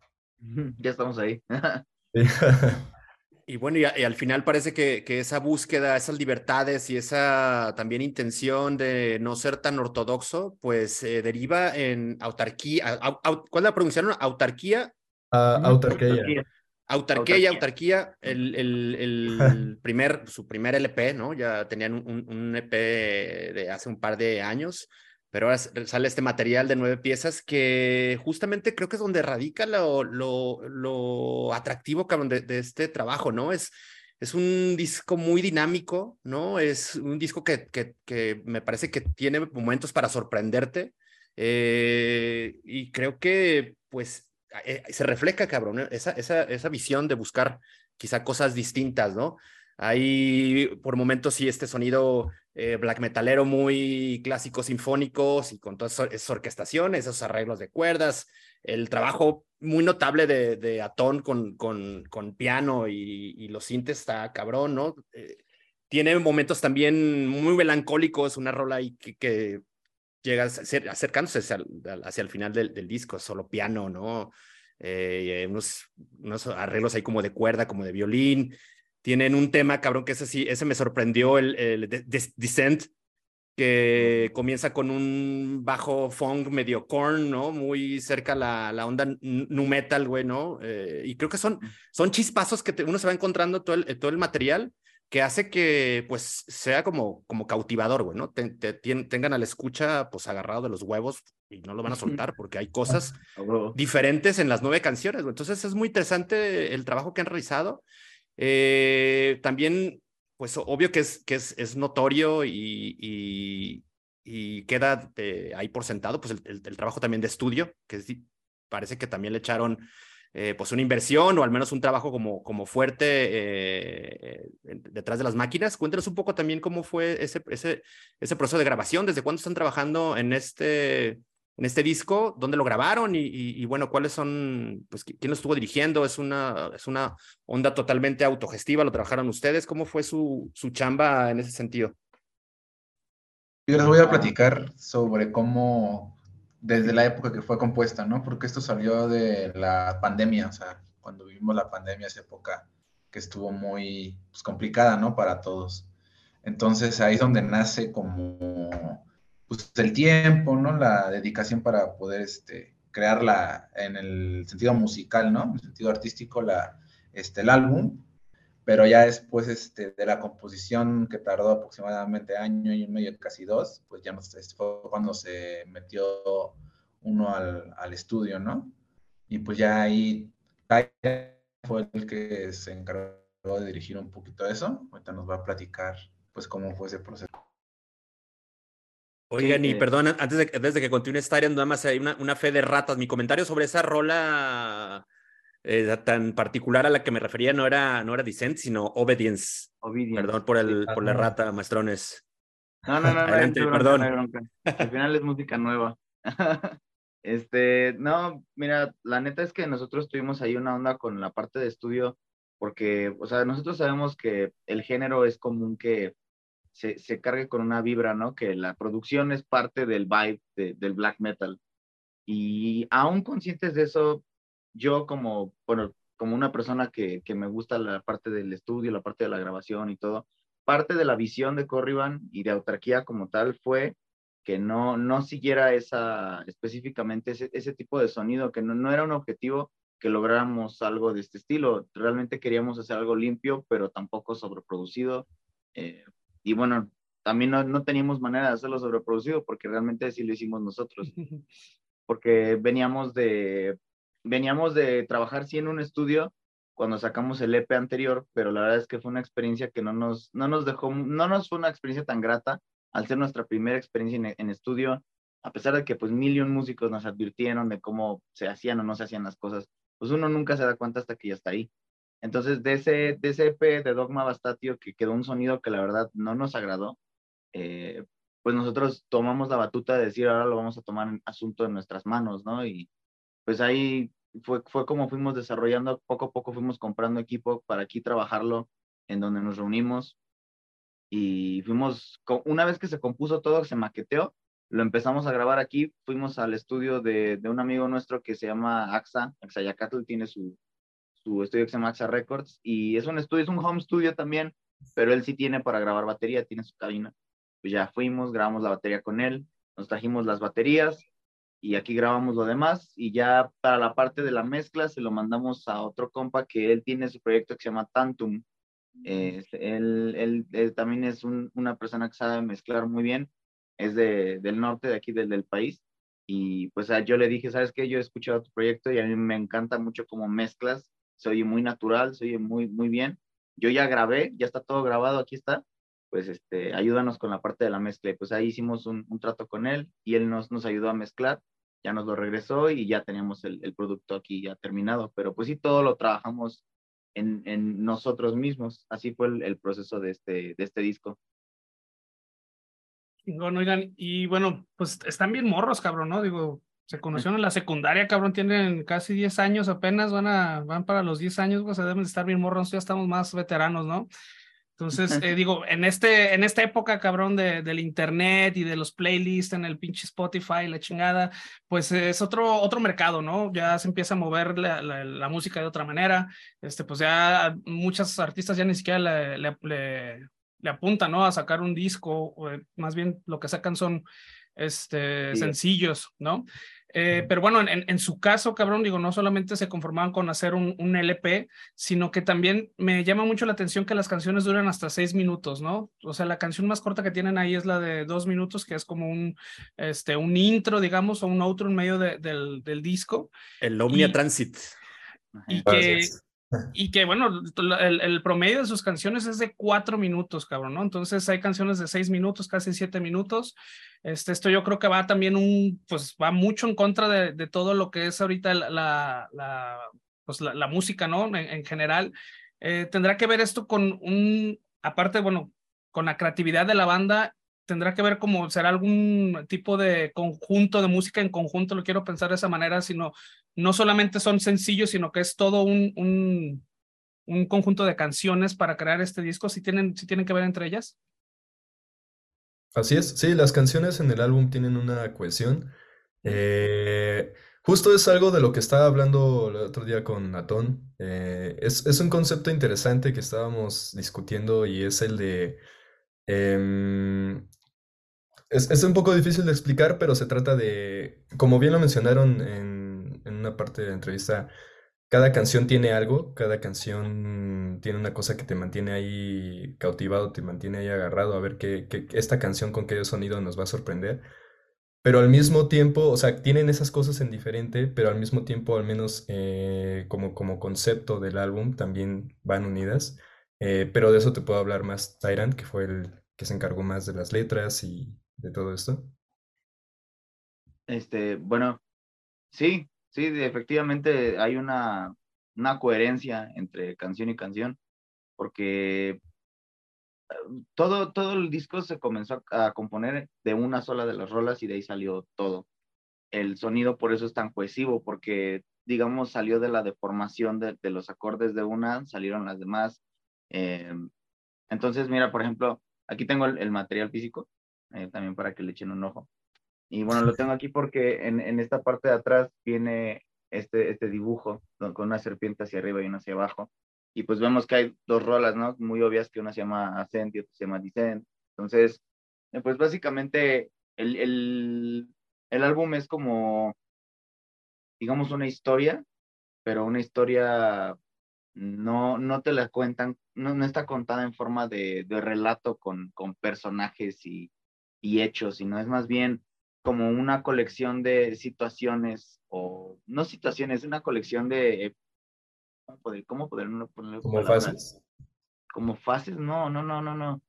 ya estamos ahí. [LAUGHS] [LAUGHS] y bueno, y, y, al final parece que, que, esa búsqueda, esas libertades y esa también intención de no ser tan ortodoxo, pues eh, deriva en autarquía. Au, au, ¿Cuál la pronunciaron? Autarquía. Uh, autarquía. autarquía. Autarquía, y autarquía, el, el, el [LAUGHS] primer, su primer LP, ¿no? Ya tenían un, un, EP de hace un par de años, pero ahora sale este material de nueve piezas que justamente creo que es donde radica lo, lo, lo atractivo, cabrón, de, este trabajo, ¿no? Es, es un disco muy dinámico, ¿no? Es un disco que, que, que me parece que tiene momentos para sorprenderte eh, y creo que, pues, eh, se refleja, cabrón, esa, esa, esa visión de buscar quizá cosas distintas, ¿no? Hay por momentos sí este sonido eh, black metalero muy clásico sinfónicos y con todas esas orquestaciones, esos arreglos de cuerdas, el trabajo muy notable de, de Atón con, con, con piano y, y, los sintes está cabrón, ¿no? Eh, tiene momentos también muy melancólicos, una rola ahí que, que llega acercándose hacia, el final del, del, disco, solo piano, ¿no? Eh, unos, unos arreglos ahí como de cuerda, como de violín. Tienen un tema, cabrón, que ese sí, ese me sorprendió, el, el Descent, que comienza con un bajo funk medio corn, ¿no? Muy cerca la, la onda nu metal, güey, ¿no? Eh, y creo que son, son chispazos que uno se va encontrando todo el, todo el material que hace que, pues, sea como, como cautivador, güey, ¿no? Te, tengan a la escucha, pues, agarrado de los huevos y no lo van a soltar porque hay cosas [LAUGHS] diferentes en las nueve canciones, güey. Entonces es muy interesante el trabajo que han realizado. Eh, también pues obvio que es, que es, es notorio y, y, queda eh, ahí por sentado, pues el, el, trabajo también de estudio, que parece que también le echaron eh, pues una inversión o al menos un trabajo como, como fuerte eh, detrás de las máquinas. Cuéntanos un poco también cómo fue ese, ese, ese proceso de grabación, desde cuándo están trabajando en este, en este disco, dónde lo grabaron y, bueno, cuáles son, pues, quién lo estuvo dirigiendo, es una, es una onda totalmente autogestiva, lo trabajaron ustedes, ¿cómo fue su, su chamba en ese sentido? Yo les voy a platicar sobre cómo, desde la época que fue compuesta, ¿no? Porque esto salió de la pandemia, o sea, cuando vivimos la pandemia, esa época que estuvo muy pues, complicada, ¿no? Para todos. Entonces ahí es donde nace como pues, el tiempo, ¿no? La dedicación para poder este, crearla en el sentido musical, ¿no? En el sentido artístico, la, este, el álbum. Pero ya después este, de la composición, que tardó aproximadamente año y medio, casi dos, pues ya fue cuando se metió uno al, al estudio, ¿no? Y pues ya ahí fue el que se encargó de dirigir un poquito eso. Ahorita nos va a platicar pues cómo fue ese proceso. Oigan, y perdón, antes de, antes de que continúe área, nada más hay una, una, fe de ratas. Mi comentario sobre esa rola eh, tan particular a la que me refería no era, no era Dissent, sino Obedience. Obedience. Perdón por, el, por la rata, maestrones. No, no, no, Adelante, perdón. Al final es música nueva. [LAUGHS] este, no, mira, la neta es que nosotros tuvimos ahí una onda con la parte de estudio, porque, o sea, nosotros sabemos que el género es común que se, se, cargue con una vibra, ¿no? Que la producción es parte del vibe del black metal. Y aún conscientes de eso, yo como, bueno, como una persona que, que me gusta la parte del estudio, la parte de la grabación y todo, parte de la visión de Corriban y de autarquía como tal fue que no, no siguiera esa, específicamente ese, ese tipo de sonido, que no, no era un objetivo que lográramos algo de este estilo. Realmente queríamos hacer algo limpio, pero tampoco sobreproducido, eh, y bueno, también no, no, teníamos manera de hacerlo sobreproducido porque realmente sí lo hicimos nosotros. [LAUGHS] Porque veníamos de, veníamos de trabajar sí en un estudio cuando sacamos el EP anterior, pero la verdad es que fue una experiencia que no nos, no nos dejó, no nos fue una experiencia tan grata al ser nuestra primera experiencia en, en estudio, a pesar de que pues mil y un músicos nos advirtieron de cómo se hacían o no se hacían las cosas, pues uno nunca se da cuenta hasta que ya está ahí. Entonces, de ese, de ese EP de Dogma Bastatio, que quedó un sonido que la verdad no nos agradó, eh, pues nosotros tomamos la batuta de decir, ahora lo vamos a tomar en asunto en nuestras manos, ¿no? Y pues ahí fue, fue como fuimos desarrollando, poco a poco fuimos comprando equipo para aquí trabajarlo, en donde nos reunimos y fuimos, una vez que se compuso todo, se maqueteó, lo empezamos a grabar aquí, fuimos al estudio de, de un amigo nuestro que se llama AXA, Axayacatl tiene su, su estudio que se llama AXA Records y es un estudio, es un home studio también, pero él sí tiene para grabar batería, tiene su cabina. Pues ya fuimos, grabamos la batería con él, nos trajimos las baterías y aquí grabamos lo demás y ya para la parte de la mezcla se lo mandamos a otro compa que él tiene su proyecto que se llama Tantum. Eh, él, él, también es una persona que sabe mezclar muy bien, es de, del norte de aquí del, del país y pues yo le dije, ¿sabes qué? Yo he escuchado tu proyecto y a mí me encanta mucho cómo mezclas se oye muy natural, se oye muy, muy bien. Yo ya grabé, ya está todo grabado, aquí está. Pues este, ayúdanos con la parte de la mezcla. pues ahí hicimos un, trato con él y él nos, nos ayudó a mezclar, ya nos lo regresó y ya teníamos el, el producto aquí ya terminado. Pero pues sí, todo lo trabajamos en, en nosotros mismos. Así fue el, el, proceso de este, de este disco. Bueno, oigan, y bueno, pues están bien morros, cabrón, ¿no? Digo, se conocieron en la secundaria, cabrón, tienen casi 10 años apenas, van, a, van para los 10 años, pues deben de estar bien morros, ya estamos más veteranos, ¿no? Entonces, [LAUGHS] eh, digo, en, este, en esta época, cabrón, de, del internet y de los playlists en el pinche Spotify, la chingada, pues es otro, otro mercado, ¿no? Ya se empieza a mover la, la, música de otra manera. Este, pues ya muchas artistas ya ni siquiera le, le, le, apuntan, ¿no? A sacar un disco, o eh, más bien lo que sacan son este, sencillos, ¿no? Eh, pero bueno, en, en, su caso, cabrón, digo, no solamente se conformaban con hacer un, un, LP, sino que también me llama mucho la atención que las canciones duran hasta seis minutos, ¿no? O sea, la canción más corta que tienen ahí es la de dos minutos, que es como un, este, un intro, digamos, o un outro en medio de, del, del, disco. El Omnia Transit. Y que, [LAUGHS] y que bueno, el, el, promedio de sus canciones es de cuatro minutos, cabrón, ¿no? Entonces hay canciones de seis minutos, casi siete minutos. Este, esto yo creo que va también un, pues va mucho en contra de, de todo lo que es ahorita la, la, pues, la, la música, ¿no? En, en general. Eh, tendrá que ver esto con un, aparte, bueno, con la creatividad de la banda tendrá que ver como será algún tipo de conjunto de música en conjunto, lo quiero pensar de esa manera, sino no solamente son sencillos, sino que es todo un, un, un conjunto de canciones para crear este disco, si tienen, tienen que ver entre ellas. Así es, sí, las canciones en el álbum tienen una cohesión. Eh, justo es algo de lo que estaba hablando el otro día con Natón. Eh, es, es, un concepto interesante que estábamos discutiendo y es el de eh, es, un poco difícil de explicar, pero se trata de, como bien lo mencionaron en, en, una parte de la entrevista, cada canción tiene algo, cada canción tiene una cosa que te mantiene ahí cautivado, te mantiene ahí agarrado a ver qué, esta canción con qué sonido nos va a sorprender. Pero al mismo tiempo, o sea, tienen esas cosas en diferente, pero al mismo tiempo, al menos eh, como, como concepto del álbum, también van unidas. Eh, pero de eso te puedo hablar más Tyrant, que fue el que se encargó más de las letras y, de todo esto? Este, bueno, sí, sí, efectivamente hay una, una coherencia entre canción y canción, porque eh, todo, todo el disco se comenzó a componer de una sola de las rolas y de ahí salió todo. El sonido por eso es tan cohesivo, porque digamos salió de la deformación de, de los acordes de una, salieron las demás. Eh, entonces, mira, por ejemplo, aquí tengo el material físico eh, también para que le echen un ojo. Y bueno, lo tengo aquí porque en, en esta parte de atrás viene este, este dibujo con una serpiente hacia arriba y una hacia abajo. Y pues vemos que hay dos rolas, ¿no? Muy obvias, que una se llama Ascent y otra se llama Descent. Entonces, eh, pues básicamente el, el, el álbum es como, digamos, una historia, pero una historia no, no te la cuentan, no, no está contada en forma de, de relato con, con personajes y, y hechos, sino es más bien como una colección de situaciones o no situaciones, una colección de ¿cómo poder, cómo ponerlo? Como fases. Como fases, no, no, no, no, no.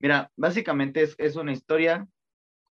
Mira, básicamente es, es una historia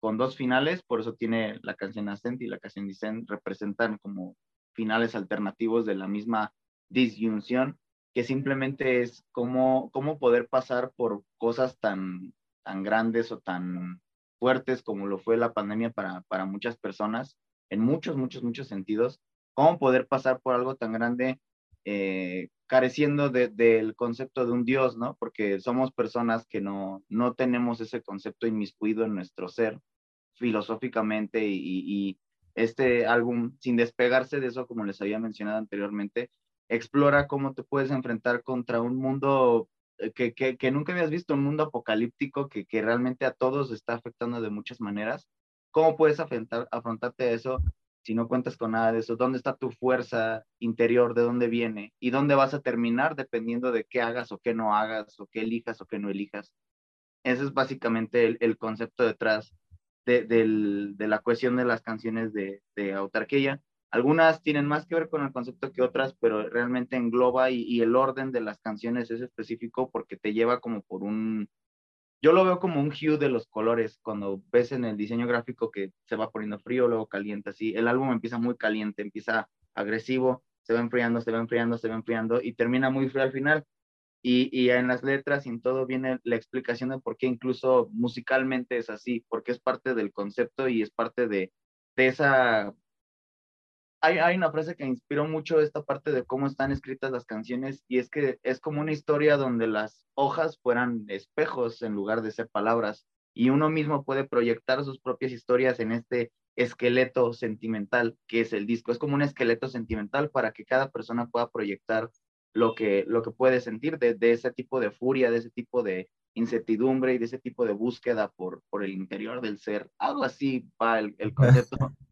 con dos finales, por eso tiene la canción Ascent y la canción Descent, representan como finales alternativos de la misma disyunción, que simplemente es cómo, cómo poder pasar por cosas tan tan grandes o tan fuertes como lo fue la pandemia para, para muchas personas, en muchos, muchos, muchos sentidos, cómo poder pasar por algo tan grande eh, careciendo del concepto de un Dios, ¿no? Porque somos personas que no, no tenemos ese concepto inmiscuido en nuestro ser filosóficamente y, y este álbum, sin despegarse de eso, como les había mencionado anteriormente, explora cómo te puedes enfrentar contra un mundo que, que, que, nunca habías visto un mundo apocalíptico que, que realmente a todos está afectando de muchas maneras. ¿Cómo puedes afrontar, afrontarte a eso si no cuentas con nada de eso? ¿Dónde está tu fuerza interior? ¿De dónde viene? ¿Y dónde vas a terminar dependiendo de qué hagas o qué no hagas o qué elijas o qué no elijas? Ese es básicamente el, el concepto detrás de, del, de, la cuestión de las canciones de, de autarquía algunas tienen más que ver con el concepto que otras, pero realmente engloba y, el orden de las canciones es específico porque te lleva como por un... Yo lo veo como un hue de los colores, cuando ves en el diseño gráfico que se va poniendo frío, luego caliente, así. El álbum empieza muy caliente, empieza agresivo, se va enfriando, se va enfriando, se va enfriando y termina muy frío al final. Y, y, en las letras y en todo viene la explicación de por qué incluso musicalmente es así, porque es parte del concepto y es parte de, de esa hay, una frase que inspiró mucho esta parte de cómo están escritas las canciones y es que es como una historia donde las hojas fueran espejos en lugar de ser palabras y uno mismo puede proyectar sus propias historias en este esqueleto sentimental que es el disco. Es como un esqueleto sentimental para que cada persona pueda proyectar lo que, lo que puede sentir de, ese tipo de furia, de ese tipo de incertidumbre y de ese tipo de búsqueda por, por el interior del ser. Algo así va el concepto. [LAUGHS]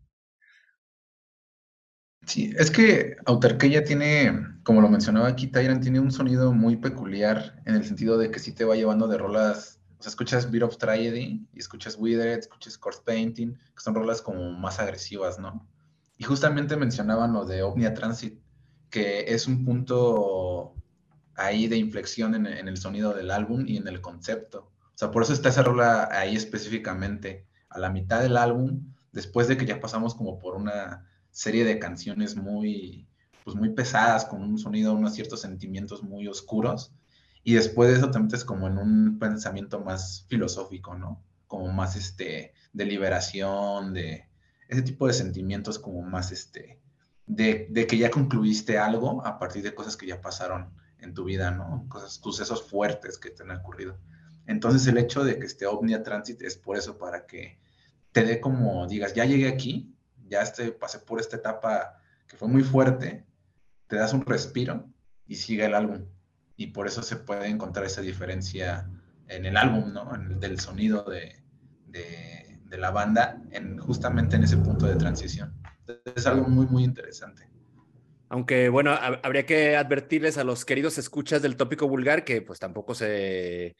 Sí, es que Autarquía tiene, como lo mencionaba aquí, Tyrant tiene un sonido muy peculiar en el sentido de que sí te va llevando de rolas, o sea, escuchas Beat of Tragedy y escuchas Withered, escuchas Corpse Painting, que son rolas como más agresivas, ¿no? Y justamente mencionaban lo de Omnia Transit, que es un punto ahí de inflexión en, en el sonido del álbum y en el concepto. O sea, por eso está esa rola ahí específicamente, a la mitad del álbum, después de que ya pasamos como por una serie de canciones muy, pues muy pesadas, con un sonido, unos ciertos sentimientos muy oscuros. Y después de eso te metes como en un pensamiento más filosófico, ¿no? Como más este, de liberación, de ese tipo de sentimientos como más este, de, de, que ya concluiste algo a partir de cosas que ya pasaron en tu vida, ¿no? Cosas, sucesos fuertes que te han ocurrido. Entonces el hecho de que esté Omnia Transit es por eso, para que te dé como, digas, ya llegué aquí, ya este, pasé por esta etapa que fue muy fuerte, te das un respiro y sigue el álbum. Y por eso se puede encontrar esa diferencia en el álbum, ¿no? En el, del sonido de, de, de, la banda, en, justamente en ese punto de transición. Es algo muy, muy interesante. Aunque bueno, habría que advertirles a los queridos escuchas del tópico vulgar que pues tampoco se,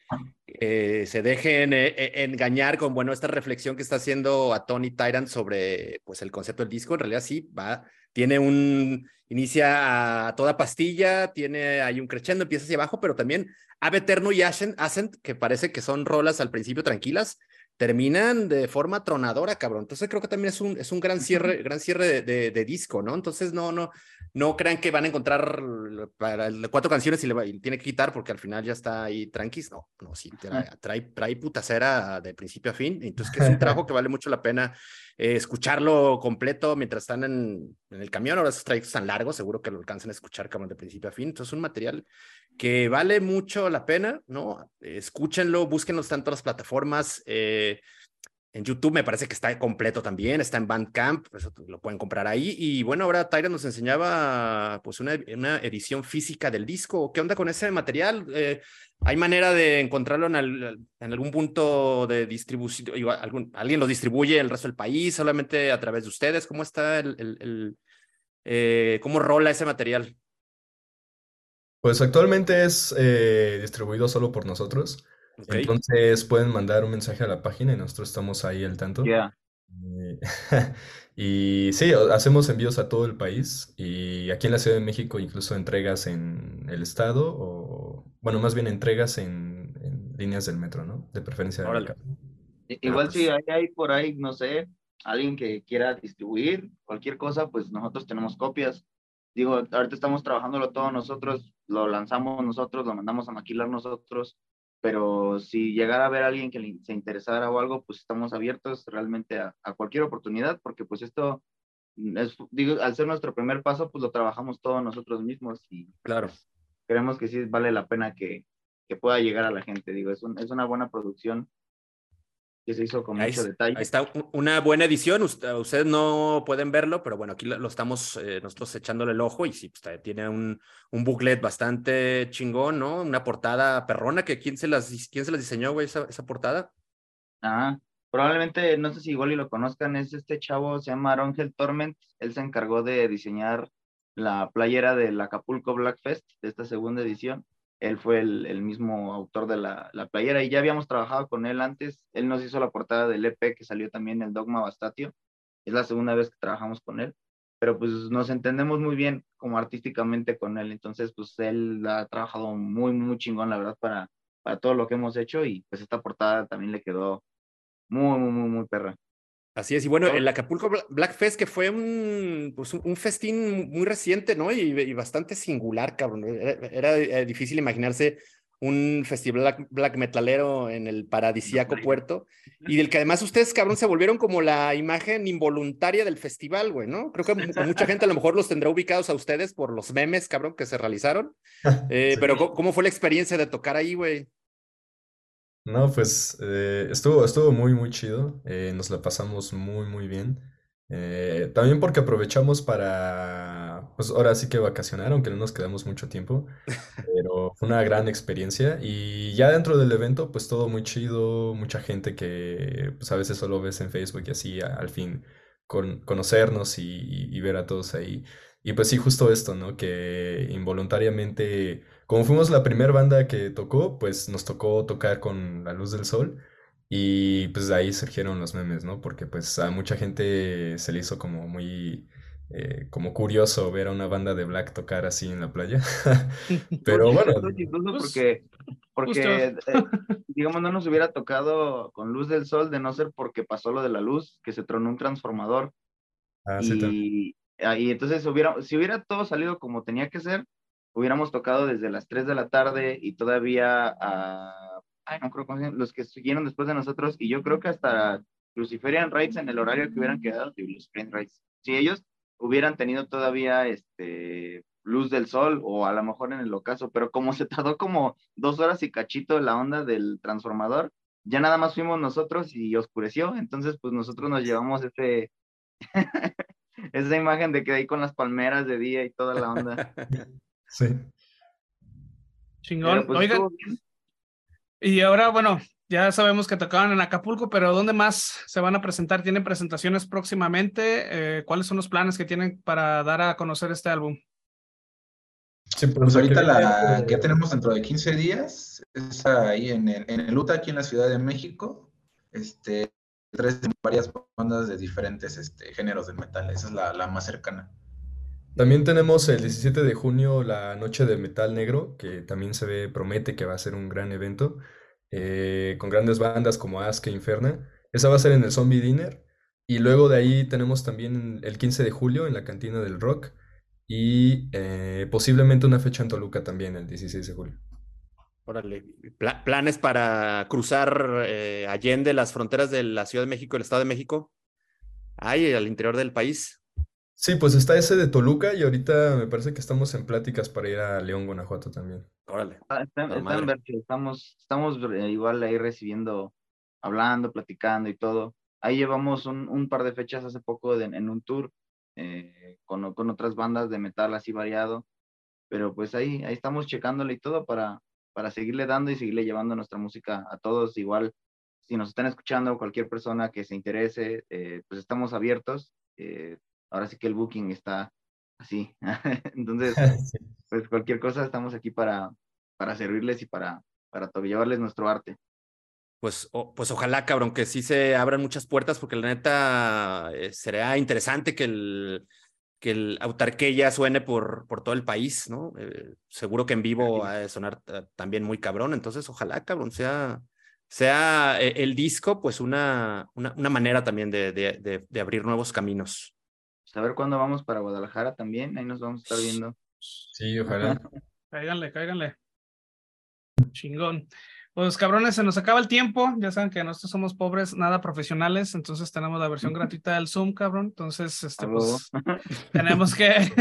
eh, se dejen eh, eh, engañar con bueno esta reflexión que está haciendo a Tony Tyrant sobre pues el concepto del disco. En realidad sí, va, tiene un, inicia a toda pastilla, tiene ahí un crescendo, empieza hacia abajo, pero también Ave Eterno y Ascent, que parece que son rolas al principio tranquilas, terminan de forma tronadora, cabrón. Entonces creo que también es un, es un gran cierre, gran cierre de, de, de, disco, ¿no? Entonces no, no, no crean que van a encontrar para cuatro canciones y le, y tiene que quitar porque al final ya está ahí tranquis. No, no, sí, trae, trae, trae putacera de principio a fin. Entonces que es un [LAUGHS] trabajo que vale mucho la pena eh, escucharlo completo mientras están en, en, el camión. Ahora esos trayectos tan largos, seguro que lo alcanzan a escuchar cabrón, de principio a fin. Entonces es un material que vale mucho la pena, ¿no? Escúchenlo, búsquenlo, están todas las plataformas. Eh, en YouTube me parece que está completo también, está en Bandcamp, pues lo pueden comprar ahí. Y bueno, ahora Tyra nos enseñaba pues una, edición física del disco. ¿Qué onda con ese material? Eh, ¿Hay manera de encontrarlo en, algún punto de distribución? ¿Algún, ¿Alguien lo distribuye en el resto del país solamente a través de ustedes? ¿Cómo está el eh, cómo rola ese material? Pues actualmente es eh, distribuido solo por nosotros. Okay. Entonces pueden mandar un mensaje a la página y nosotros estamos ahí al tanto. Yeah. [LAUGHS] y sí, hacemos envíos a todo el país y aquí en la Ciudad de México incluso entregas en el estado o, bueno, más bien entregas en, en líneas del metro, ¿no? De preferencia. De Igual pues... si hay, hay por ahí, no sé, alguien que quiera distribuir cualquier cosa, pues nosotros tenemos copias digo, ahorita estamos trabajándolo todo nosotros, lo lanzamos nosotros, lo mandamos a maquilar nosotros, pero si llegara a haber alguien que le, se interesara o algo, pues estamos abiertos realmente a, a, cualquier oportunidad, porque pues esto, es, digo, al ser nuestro primer paso, pues lo trabajamos todos nosotros mismos y claro. Pues, creemos que sí vale la pena que, que pueda llegar a la gente, digo, es, un, es una buena producción que se hizo con ahí, mucho detalle. Ahí está una buena edición, ustedes no pueden verlo, pero bueno, aquí lo estamos eh, nosotros echándole el ojo y sí, pues, tiene un, un booklet bastante chingón, ¿no? Una portada perrona, que ¿quién se las, quién se las diseñó, güey, esa, esa portada? Ah, probablemente, no sé si igual y lo conozcan, es este chavo, se llama Ángel Torment, él se encargó de diseñar la playera del Acapulco Black Fest, de esta segunda edición él fue el, mismo autor de la, la, playera y ya habíamos trabajado con él antes. Él nos hizo la portada del EP que salió también el Dogma Bastatio. Es la segunda vez que trabajamos con él, pero pues nos entendemos muy bien como artísticamente con él. Entonces, pues él ha trabajado muy, muy chingón, la verdad, para, para todo lo que hemos hecho y pues esta portada también le quedó muy, muy, muy, muy perra. Así es, y bueno, el Acapulco Black Fest, que fue un, pues un, festín muy reciente, ¿no? Y, y, bastante singular, cabrón. Era, era, difícil imaginarse un festival black, metalero en el paradisíaco puerto, y del que además ustedes, cabrón, se volvieron como la imagen involuntaria del festival, güey, ¿no? Creo que mucha gente a lo mejor los tendrá ubicados a ustedes por los memes, cabrón, que se realizaron. [LAUGHS] Eh, pero ¿cómo fue la experiencia de tocar ahí, güey? No, pues eh, estuvo, estuvo muy, muy chido. Eh, nos la pasamos muy, muy bien. Eh, también porque aprovechamos para, pues ahora sí que vacacionar, aunque no nos quedamos mucho tiempo, [LAUGHS] pero fue una gran experiencia. Y ya dentro del evento, pues todo muy chido, mucha gente que pues a veces solo ves en Facebook y así al fin con, conocernos y, y ver a todos ahí. Y pues sí, justo esto, ¿no? Que involuntariamente como fuimos la primera banda que tocó, pues nos tocó tocar con La Luz del Sol y pues de ahí surgieron los memes, ¿no? Porque pues a mucha gente se le hizo como muy, eh, como curioso ver a una banda de black tocar así en la playa. [LAUGHS] [LAUGHS] Pero bueno. porque, porque eh, digamos, no nos hubiera tocado con Luz del Sol de no ser porque pasó lo de la luz, que se tronó un transformador. Ah, y, y entonces hubiera, si hubiera todo salido como tenía que ser, hubiéramos tocado desde las 3 de la tarde y todavía a, ay, no creo los que siguieron después de nosotros, y yo creo que hasta Luciferian Rights en el horario que hubieran quedado, Luciferian Rights, si ellos hubieran tenido todavía este luz del sol o a lo mejor en el ocaso, pero como [LAUGHS] se tardó como dos horas y cachito la onda del transformador, ya nada más fuimos nosotros y oscureció, entonces pues nosotros nos llevamos ese [LAUGHS] esa imagen de que ahí con las palmeras de día y toda la onda. [LAUGHS] Sí. Chingón. Pues, Oigan. Y ahora, bueno, ya sabemos que tocaban en Acapulco, pero ¿dónde más se van a presentar? ¿Tienen presentaciones próximamente? Eh, ¿Cuáles son los planes que tienen para dar a conocer este álbum? Sí, pues, pues ahorita la que tenemos dentro de 15 días es ahí en el, en el UTA, aquí en la Ciudad de México. Este, tres varias bandas de diferentes este, géneros de metal. Esa es la, la más cercana. También tenemos el 17 de junio la Noche de Metal Negro, que también se ve, promete que va a ser un gran evento, eh, con grandes bandas como Ask e Inferna. Esa va a ser en el Zombie Dinner. Y luego de ahí tenemos también el 15 de julio en la Cantina del Rock. Y eh, posiblemente una fecha en Toluca también, el 16 de julio. Órale, ¿planes para cruzar eh, allende las fronteras de la Ciudad de México, el Estado de México? ¿Hay al interior del país? Sí, pues está ese de Toluca y ahorita me parece que estamos en pláticas para ir a León, Guanajuato también. Órale. Ah, estamos, estamos eh, igual ahí recibiendo, hablando, platicando y todo. Ahí llevamos un, un par de fechas hace poco en un tour eh, con, con, otras bandas de metal así variado, pero pues ahí, ahí estamos checándole y todo para, para seguirle dando y seguirle llevando nuestra música a todos. Igual, si nos están escuchando, cualquier persona que se interese, eh, pues estamos abiertos ahora sí que el booking está así. [LAUGHS] Entonces, [LAUGHS] pues cualquier cosa estamos aquí para, para servirles y para, para llevarles nuestro arte. Pues, pues ojalá, cabrón, que sí se abran muchas puertas, porque la neta eh, sería interesante que el, que el autarquía suene por, por todo el país, ¿no? Eh, seguro que en vivo va a sonar también muy cabrón, entonces ojalá, cabrón, sea, sea eh, el disco, pues una, una, una manera también de, de, de abrir nuevos caminos. Pues, a ver cuándo vamos para Guadalajara también, ahí nos vamos a estar viendo. Sí, ojalá. [LAUGHS] cáiganle, cáiganle. Chingón. Pues cabrones, se nos acaba el tiempo. Ya saben que nosotros somos pobres, nada profesionales, entonces tenemos la versión [LAUGHS] gratuita del Zoom, cabrón. Entonces, este, pues, [LAUGHS] tenemos que,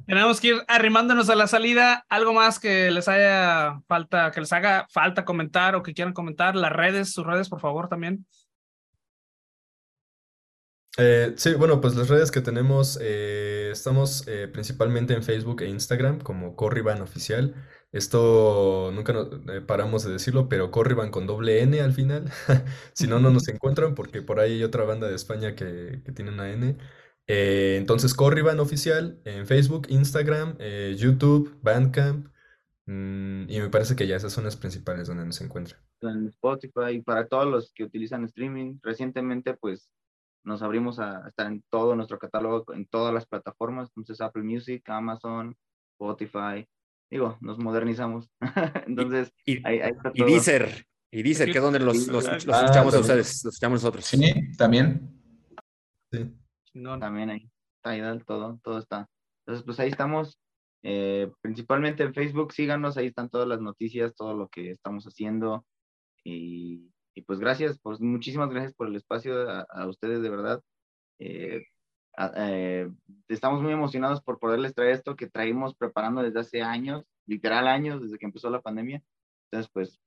[LAUGHS] tenemos que ir arrimándonos a la salida. Algo más que les haya falta, que les haga falta comentar o que quieran comentar. Las redes, sus redes, por favor, también. Eh, sí, bueno, pues las redes que tenemos, eh, estamos eh, principalmente en Facebook e Instagram como Corriban Oficial. Esto nunca nos, paramos de decirlo, pero Corriban con doble N al final. [LAUGHS] si no, no nos encuentran porque por ahí hay otra banda de España que, que tiene una N. entonces, Corriban Oficial en Facebook, Instagram, YouTube, Bandcamp. Mm, y me parece que ya esas son las principales donde nos encuentran. En Spotify, para todos los que utilizan streaming, recientemente pues nos abrimos a estar en todo nuestro catálogo, en todas las plataformas, entonces Apple Music, Amazon, Spotify, digo, nos modernizamos. [LAUGHS] entonces, y, ahí, está y Deezer, y Deezer, que es donde los, los, escuchamos a ustedes, los escuchamos nosotros. Sí, también. Sí. también ahí, Tidal, todo, todo está. Entonces, pues ahí estamos. Eh, principalmente en Facebook, síganos, ahí están todas las noticias, todo lo que estamos haciendo. Y, pues gracias, pues muchísimas gracias por el espacio a, ustedes, de verdad. Eh, eh, estamos muy emocionados por poderles traer esto que traímos preparando desde hace años, literal años, desde que empezó la pandemia. Entonces, pues,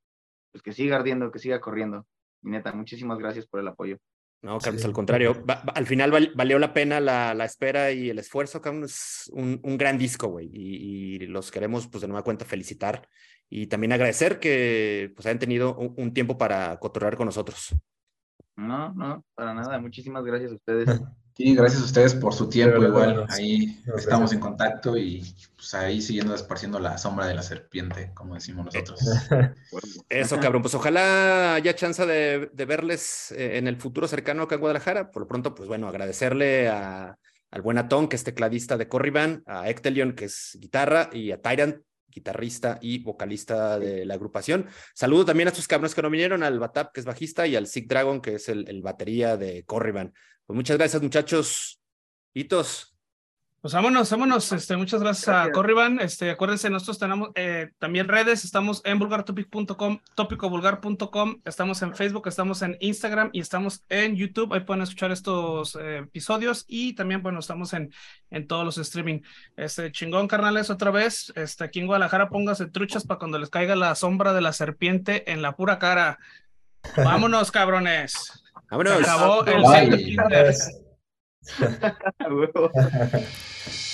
pues que siga ardiendo, que siga corriendo. Y neta, muchísimas gracias por el apoyo. No, Carlos, al contrario. al final valió la pena la, la, espera y el esfuerzo. Carlos, es un, un gran disco, güey. Y, y, los queremos, pues, de nueva cuenta, felicitar y también agradecer que pues hayan tenido un, tiempo para cotorrear con nosotros. No, no, para nada. Muchísimas gracias a ustedes. [LAUGHS] Sí, gracias a ustedes por su tiempo. Igual ahí estamos en contacto y pues ahí siguiendo esparciendo la sombra de la serpiente, como decimos nosotros. [LAUGHS] Eso, cabrón. Pues ojalá haya chance de, verles eh, en el futuro cercano acá en Guadalajara. Por lo pronto, pues bueno, agradecerle a, al buen Atón, que es tecladista de Corriban, a Ectelion, que es guitarra, y a Tyrant, guitarrista y vocalista de la agrupación. Saludo también a estos cabrones que no vinieron, al Batap, que es bajista, y al Sick Dragon, que es el, batería de Corriban. Pues muchas gracias, muchachos. Hitos. Pues vámonos, vámonos. Este, muchas gracias, a Corriban. Este, acuérdense, nosotros tenemos eh, también redes. Estamos en vulgartopic.com, tópicovulgar.com. Estamos en Facebook, estamos en Instagram y estamos en YouTube. Ahí pueden escuchar estos eh, episodios y también, bueno, estamos en, en todos los streaming. Este, chingón, carnales, otra vez. Este, aquí en Guadalajara, póngase truchas para cuando les caiga la sombra de la serpiente en la pura cara. [LAUGHS] Vámonos, cabrones. Vámonos. acabó el ハハハハ。